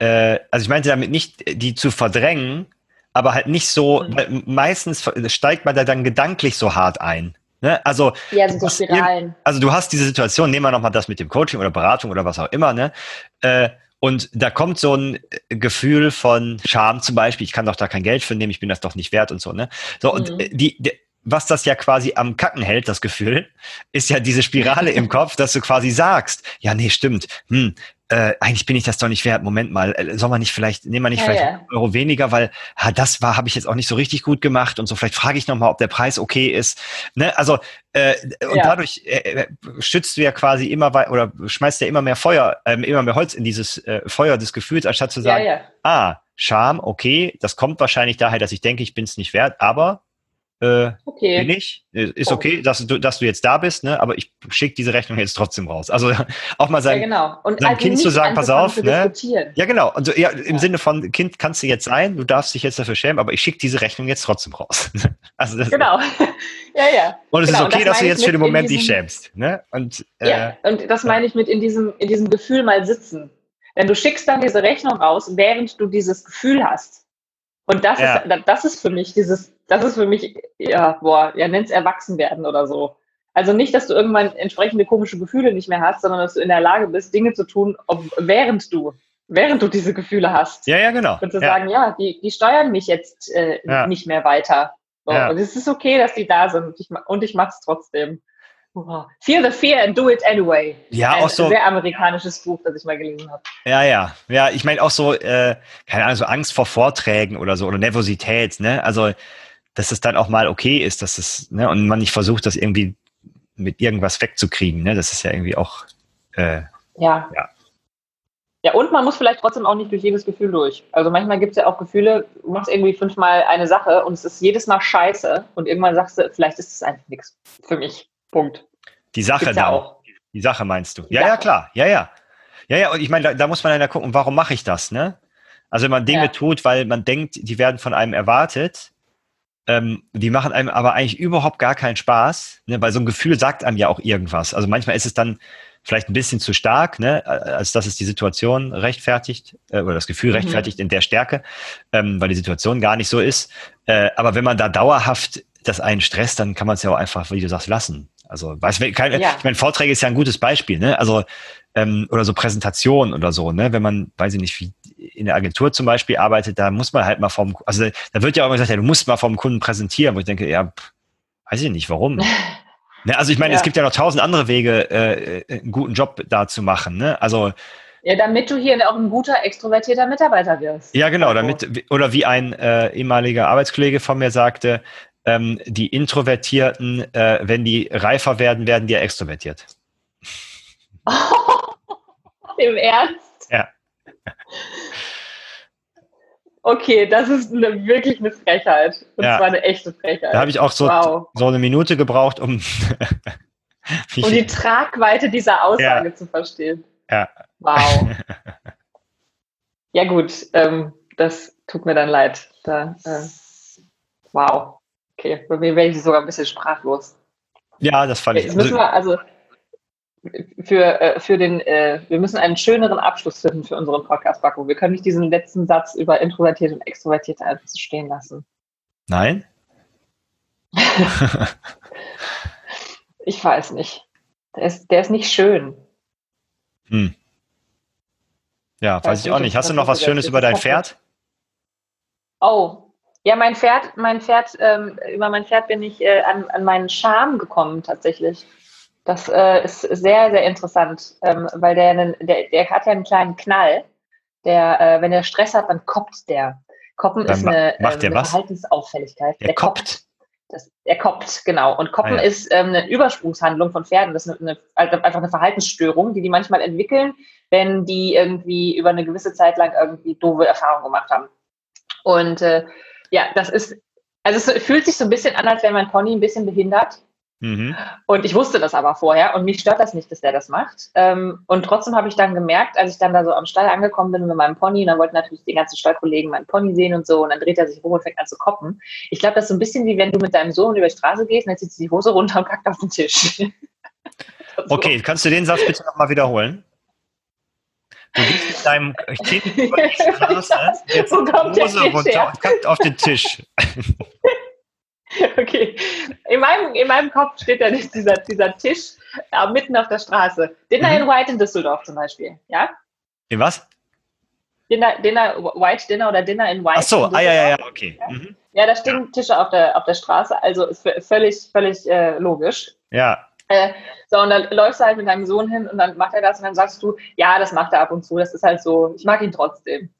äh, also ich meinte damit nicht, die zu verdrängen, aber halt nicht so, mhm. meistens steigt man da dann gedanklich so hart ein. Ne? Also, ja, so Spiralen. also du hast diese Situation, nehmen wir nochmal das mit dem Coaching oder Beratung oder was auch immer, ne? Äh, und da kommt so ein Gefühl von Scham zum Beispiel, ich kann doch da kein Geld für nehmen, ich bin das doch nicht wert und so, ne? So, und mhm. die, die, was das ja quasi am Kacken hält, das Gefühl, ist ja diese Spirale im Kopf, dass du quasi sagst, ja, nee, stimmt, hm, äh, eigentlich bin ich das doch nicht wert. Moment mal, äh, soll man nicht vielleicht, nehmen wir nicht ja, vielleicht ja. Euro weniger, weil ha, das war, habe ich jetzt auch nicht so richtig gut gemacht und so. Vielleicht frage ich nochmal, ob der Preis okay ist. Ne? Also äh, und ja. dadurch äh, äh schützt du ja quasi immer weiter oder schmeißt ja immer mehr Feuer, äh, immer mehr Holz in dieses äh, Feuer des Gefühls, anstatt zu sagen, ah, Scham, okay, das kommt wahrscheinlich daher, dass ich denke, ich bin es nicht wert, aber äh, okay. bin ich. Äh, ist okay, dass du, dass du jetzt da bist, ne? aber ich schicke diese Rechnung jetzt trotzdem raus. Also auch mal sein, ja, genau. Seinem also Kind zu sagen, pass auf. Ne? Ja, genau. Also, ja, Im ja. Sinne von, Kind kannst du jetzt sein, du darfst dich jetzt dafür schämen, aber ich schicke diese Rechnung jetzt trotzdem raus. also das, genau. ja, ja. Und es genau. ist okay, das dass du jetzt für den Moment dich schämst. Ne? Und, äh, ja, und das meine ich mit in diesem, in diesem Gefühl mal sitzen. Denn du schickst dann diese Rechnung raus, während du dieses Gefühl hast. Und das, ja. ist, das ist für mich dieses, das ist für mich, ja, boah, ja, nenn's Erwachsenwerden oder so. Also nicht, dass du irgendwann entsprechende komische Gefühle nicht mehr hast, sondern dass du in der Lage bist, Dinge zu tun, ob, während du während du diese Gefühle hast. Ja, ja, genau. Und zu ja. sagen, ja, die, die steuern mich jetzt äh, Ja. nicht mehr weiter. So. Ja. Und es ist okay, dass die da sind. Und ich, und ich mache es trotzdem. Wow. Feel the fear and do it anyway. Ja, Ein auch so- sehr amerikanisches Buch, das ich mal gelesen habe. Ja, ja. Ja, ich meine auch so, äh, keine Ahnung, so Angst vor Vorträgen oder so oder Nervosität, ne? Also, dass es dann auch mal okay ist, dass es, ne, und man nicht versucht, das irgendwie mit irgendwas wegzukriegen, ne? Das ist ja irgendwie auch, äh, Ja. Ja. Ja, und man muss vielleicht trotzdem auch nicht durch jedes Gefühl durch. Also manchmal gibt es ja auch Gefühle, du machst irgendwie fünfmal eine Sache und es ist jedes Mal scheiße und irgendwann sagst du, vielleicht ist es einfach nichts für mich. Punkt. die Sache ja dann. auch. Die Sache meinst du? Ja, ja, Sache. klar. Ja, ja. Ja, ja, und ich meine, da, da muss man dann ja gucken, warum mache ich das, ne? Also wenn man Dinge Ja. tut, weil man denkt, die werden von einem erwartet, ähm, die machen einem aber eigentlich überhaupt gar keinen Spaß, ne? weil so ein Gefühl sagt einem ja auch irgendwas. Also manchmal ist es dann vielleicht ein bisschen zu stark, ne? als dass es die Situation rechtfertigt äh, oder das Gefühl Mhm. rechtfertigt in der Stärke, ähm, weil die Situation gar nicht so ist. Äh, aber wenn man da dauerhaft das einen stresst, dann kann man es ja auch einfach, wie du sagst, lassen. Also, weiß, kein, Ja. ich meine, Vorträge ist ja ein gutes Beispiel, ne? Also, ähm, oder so Präsentationen oder so, ne? Wenn man, weiß ich nicht, wie in der Agentur zum Beispiel arbeitet, da muss man halt mal vom, also da wird ja auch immer gesagt, ja, du musst mal vom Kunden präsentieren, wo ich denke, ja, pff, weiß ich nicht, warum. ne? Also ich meine, Ja. es gibt ja noch tausend andere Wege, äh, einen guten Job da zu machen, ne? Also, Ja, damit du hier auch ein guter, extrovertierter Mitarbeiter wirst. ja, genau, damit, oder wie ein äh, ehemaliger Arbeitskollege von mir sagte, ähm, die Introvertierten, äh, wenn die reifer werden, werden die ja extrovertiert. Im Ernst? Ja. Okay, das ist eine, wirklich eine Frechheit. Und Ja. zwar eine echte Frechheit. Da habe ich auch so, Wow. so eine Minute gebraucht, um um die Tragweite dieser Aussage Ja. zu verstehen. Ja. Wow. ja gut, ähm, das tut mir dann leid. Da, äh, wow. Okay, bei mir wäre ich sogar ein bisschen sprachlos. Ja, das fand ich. Jetzt müssen wir also für, äh, für den, äh, wir müssen einen schöneren Abschluss finden für unseren Podcast, Baku. Wir können nicht diesen letzten Satz über Introvertierte und Extrovertierte einfach so stehen lassen. Nein? Ich weiß nicht. Der ist, der ist nicht schön. Hm. Ja, weiß Weißt ich auch nicht. Hast du noch was Schönes über dein Pferd? Oh, ja, mein Pferd, mein Pferd, ähm, über mein Pferd bin ich äh, an, an meinen Charme gekommen tatsächlich. Das äh, ist sehr, sehr interessant, ähm, weil der, einen, der, der hat ja einen kleinen Knall. Der, äh, wenn er Stress hat, dann koppt der. Koppen Dann ist eine, macht ähm, der eine? Verhaltensauffälligkeit. Der koppt. Das, er koppt, genau. Und Koppen Ah, ja. ist ähm, eine Übersprungshandlung von Pferden. Das ist eine, eine, also einfach eine Verhaltensstörung, die die manchmal entwickeln, wenn die irgendwie über eine gewisse Zeit lang irgendwie doofe Erfahrungen gemacht haben. Und äh, ja, das ist, also es fühlt sich so ein bisschen an, als wäre mein Pony ein bisschen behindert. Mhm. Und ich wusste das aber vorher und mich stört das nicht, dass der das macht. Ähm, und trotzdem habe ich dann gemerkt, als ich dann da so am Stall angekommen bin mit meinem Pony, und dann wollten natürlich die ganzen Stallkollegen meinen Pony sehen und so, und dann dreht er sich rum und fängt an zu koppen. Ich glaube, das ist so ein bisschen wie wenn du mit deinem Sohn über die Straße gehst und dann zieht sie die Hose runter und kackt auf den Tisch. So. Okay, kannst du den Satz bitte nochmal wiederholen? Du gehst mit deinem Kind über die Straße, jetzt Wo kommt der Hose Tisch runter und kackt auf den Tisch. Okay. In meinem, in meinem Kopf steht dann dieser, dieser Tisch äh, mitten auf der Straße. Dinner Mhm. in White in Düsseldorf zum Beispiel. Ja? In was? Dinner, Dinner, White Dinner oder Dinner in White. Ach so, ah ja, ja, ja, okay. Mhm. Ja, da stehen Tische auf der, auf der Straße, also ist völlig, völlig äh, logisch. Ja, Äh, so, und dann läufst du halt mit deinem Sohn hin und dann macht er das und dann sagst du, ja, das macht er ab und zu, das ist halt so, ich mag ihn trotzdem.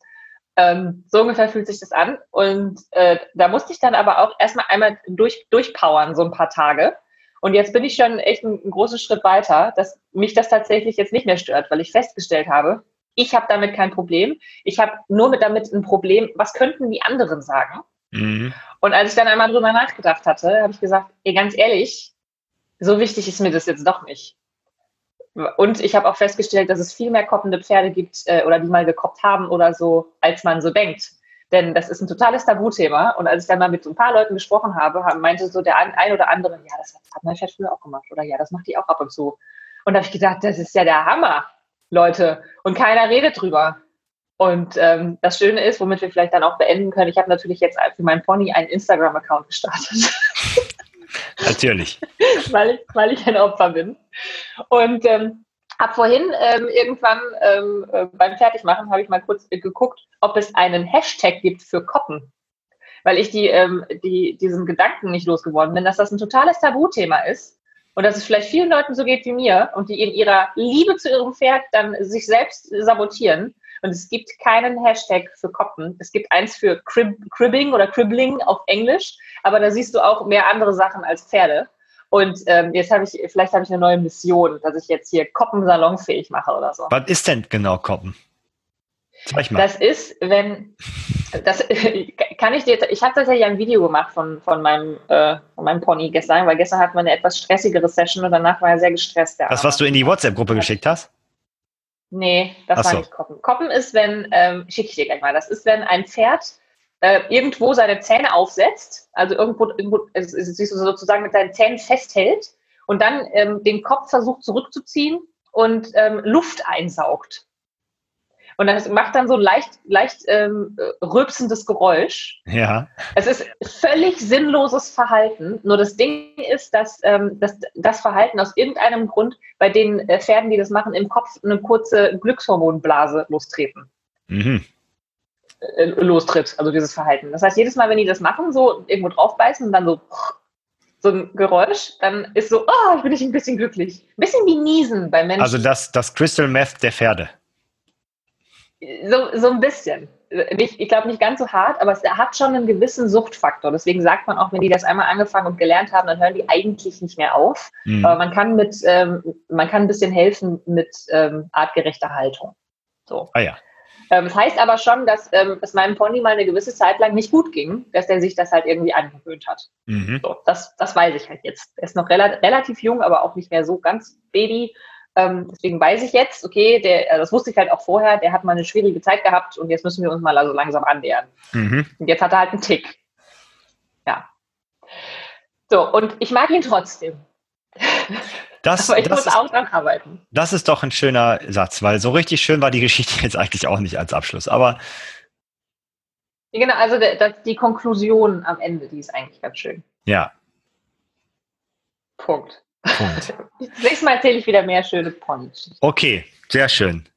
Ähm, so ungefähr fühlt sich das an. Und äh, da musste ich dann aber auch erstmal einmal durch, durchpowern, so ein paar Tage. Und jetzt bin ich schon echt einen, einen großen Schritt weiter, dass mich das tatsächlich jetzt nicht mehr stört, weil ich festgestellt habe, ich habe damit kein Problem. Ich habe nur mit damit ein Problem, was könnten die anderen sagen? mhm. Und als ich dann einmal drüber nachgedacht hatte, habe ich gesagt, ey, ganz ehrlich, so wichtig ist mir das jetzt doch nicht. Und ich habe auch festgestellt, dass es viel mehr koppende Pferde gibt äh, oder die mal gekoppt haben oder so, als man so denkt. Denn das ist ein totales Tabuthema. Und als ich dann mal mit so ein paar Leuten gesprochen habe, haben- meinte so der ein, oder andere, ja, das hat, hat mein Pferd früher auch gemacht. Oder ja, das macht die auch ab und zu. Und da habe ich gedacht, das ist ja der Hammer, Leute. Und keiner redet drüber. Und ähm, das Schöne ist, womit wir vielleicht dann auch beenden können, ich habe natürlich jetzt für meinen Pony einen Instagram-Account gestartet. natürlich. weil, ich, weil ich ein Opfer bin. Und ähm, Habe vorhin ähm, irgendwann ähm, äh, beim Fertigmachen habe ich mal kurz äh, geguckt, ob es einen Hashtag gibt für Koppen. Weil ich die, ähm, die, diesen Gedanken nicht losgeworden bin, dass das ein totales Tabuthema ist und dass es vielleicht vielen Leuten so geht wie mir und die in ihrer Liebe zu ihrem Pferd dann sich selbst sabotieren. Und es gibt keinen Hashtag für Koppen. Es gibt eins für Crib Cribbing oder Cribbling auf Englisch, aber da siehst du auch mehr andere Sachen als Pferde. Und ähm, jetzt habe ich, vielleicht habe ich eine neue Mission, dass ich jetzt hier Koppen salonfähig mache oder so. Was ist denn genau Koppen? Zeig mal. Das ist, wenn, das kann ich dir, ich habe tatsächlich ein Video gemacht von, von, meinem, äh, von meinem Pony gestern, weil gestern hatten wir eine etwas stressigere Session und danach war er sehr gestresst. Das, was du in die WhatsApp-Gruppe geschickt hast? Nee, das Ach war so. nicht Koppen. Koppen ist, wenn, ähm, schicke ich dir gleich mal, das ist, wenn ein Pferd äh, irgendwo seine Zähne aufsetzt, also irgendwo, irgendwo siehst du sozusagen mit seinen Zähnen festhält und dann ähm, den Kopf versucht zurückzuziehen und ähm, Luft einsaugt. Und das macht dann so ein leicht, leicht ähm, rülpsendes Geräusch. Ja. Es ist völlig sinnloses Verhalten. Nur das Ding ist, dass, ähm, dass das Verhalten aus irgendeinem Grund bei den äh, Pferden, die das machen, im Kopf eine kurze Glückshormonblase lostreten. Mhm. Äh, lostritt, also dieses Verhalten. Das heißt, jedes Mal, wenn die das machen, so irgendwo draufbeißen und dann so so ein Geräusch, dann ist so, oh, ich bin ich ein bisschen glücklich. Ein bisschen wie Niesen bei Menschen. Also das, das Crystal Meth der Pferde. So, so ein bisschen. Nicht, ich glaube nicht ganz so hart, aber es hat schon einen gewissen Suchtfaktor. Deswegen sagt man auch, wenn die das einmal angefangen und gelernt haben, dann hören die eigentlich nicht mehr auf. Mhm. Aber man kann mit, ähm, man kann ein bisschen helfen mit ähm, artgerechter Haltung. So. Ah ja. Ähm, das heißt aber schon, dass ähm, es meinem Pony mal eine gewisse Zeit lang nicht gut ging, dass er sich das halt irgendwie angewöhnt hat. Mhm. So, das, das weiß ich halt jetzt. Er ist noch rela relativ jung, aber auch nicht mehr so ganz Baby. Ähm, deswegen weiß ich jetzt, okay, der, äh, das wusste ich halt auch vorher, der hat mal eine schwierige Zeit gehabt und jetzt müssen wir uns mal also langsam annähern. Mhm. Und jetzt hat er halt einen Tick. Ja. So, und ich mag ihn trotzdem. Das, Aber ich das muss auch dran arbeiten. Das ist doch ein schöner Satz, weil so richtig schön war die Geschichte jetzt eigentlich auch nicht als Abschluss. Aber Genau, also der, die Konklusion am Ende, die ist eigentlich ganz schön. Ja. Punkt. Punkt. Nächstes Mal erzähle ich wieder mehr schöne Ponys. Okay, sehr schön.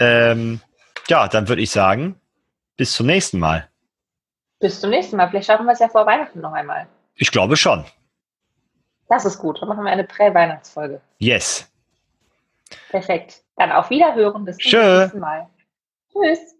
Ähm, ja, dann würde ich sagen, bis zum nächsten Mal. Bis zum nächsten Mal. Vielleicht schaffen wir es ja vor Weihnachten noch einmal. Ich glaube schon. Das ist gut. Dann machen wir eine Prä-Weihnachtsfolge. Yes. Perfekt. Dann auf Wiederhören. Bis zum Tschö. nächsten Mal. Tschüss.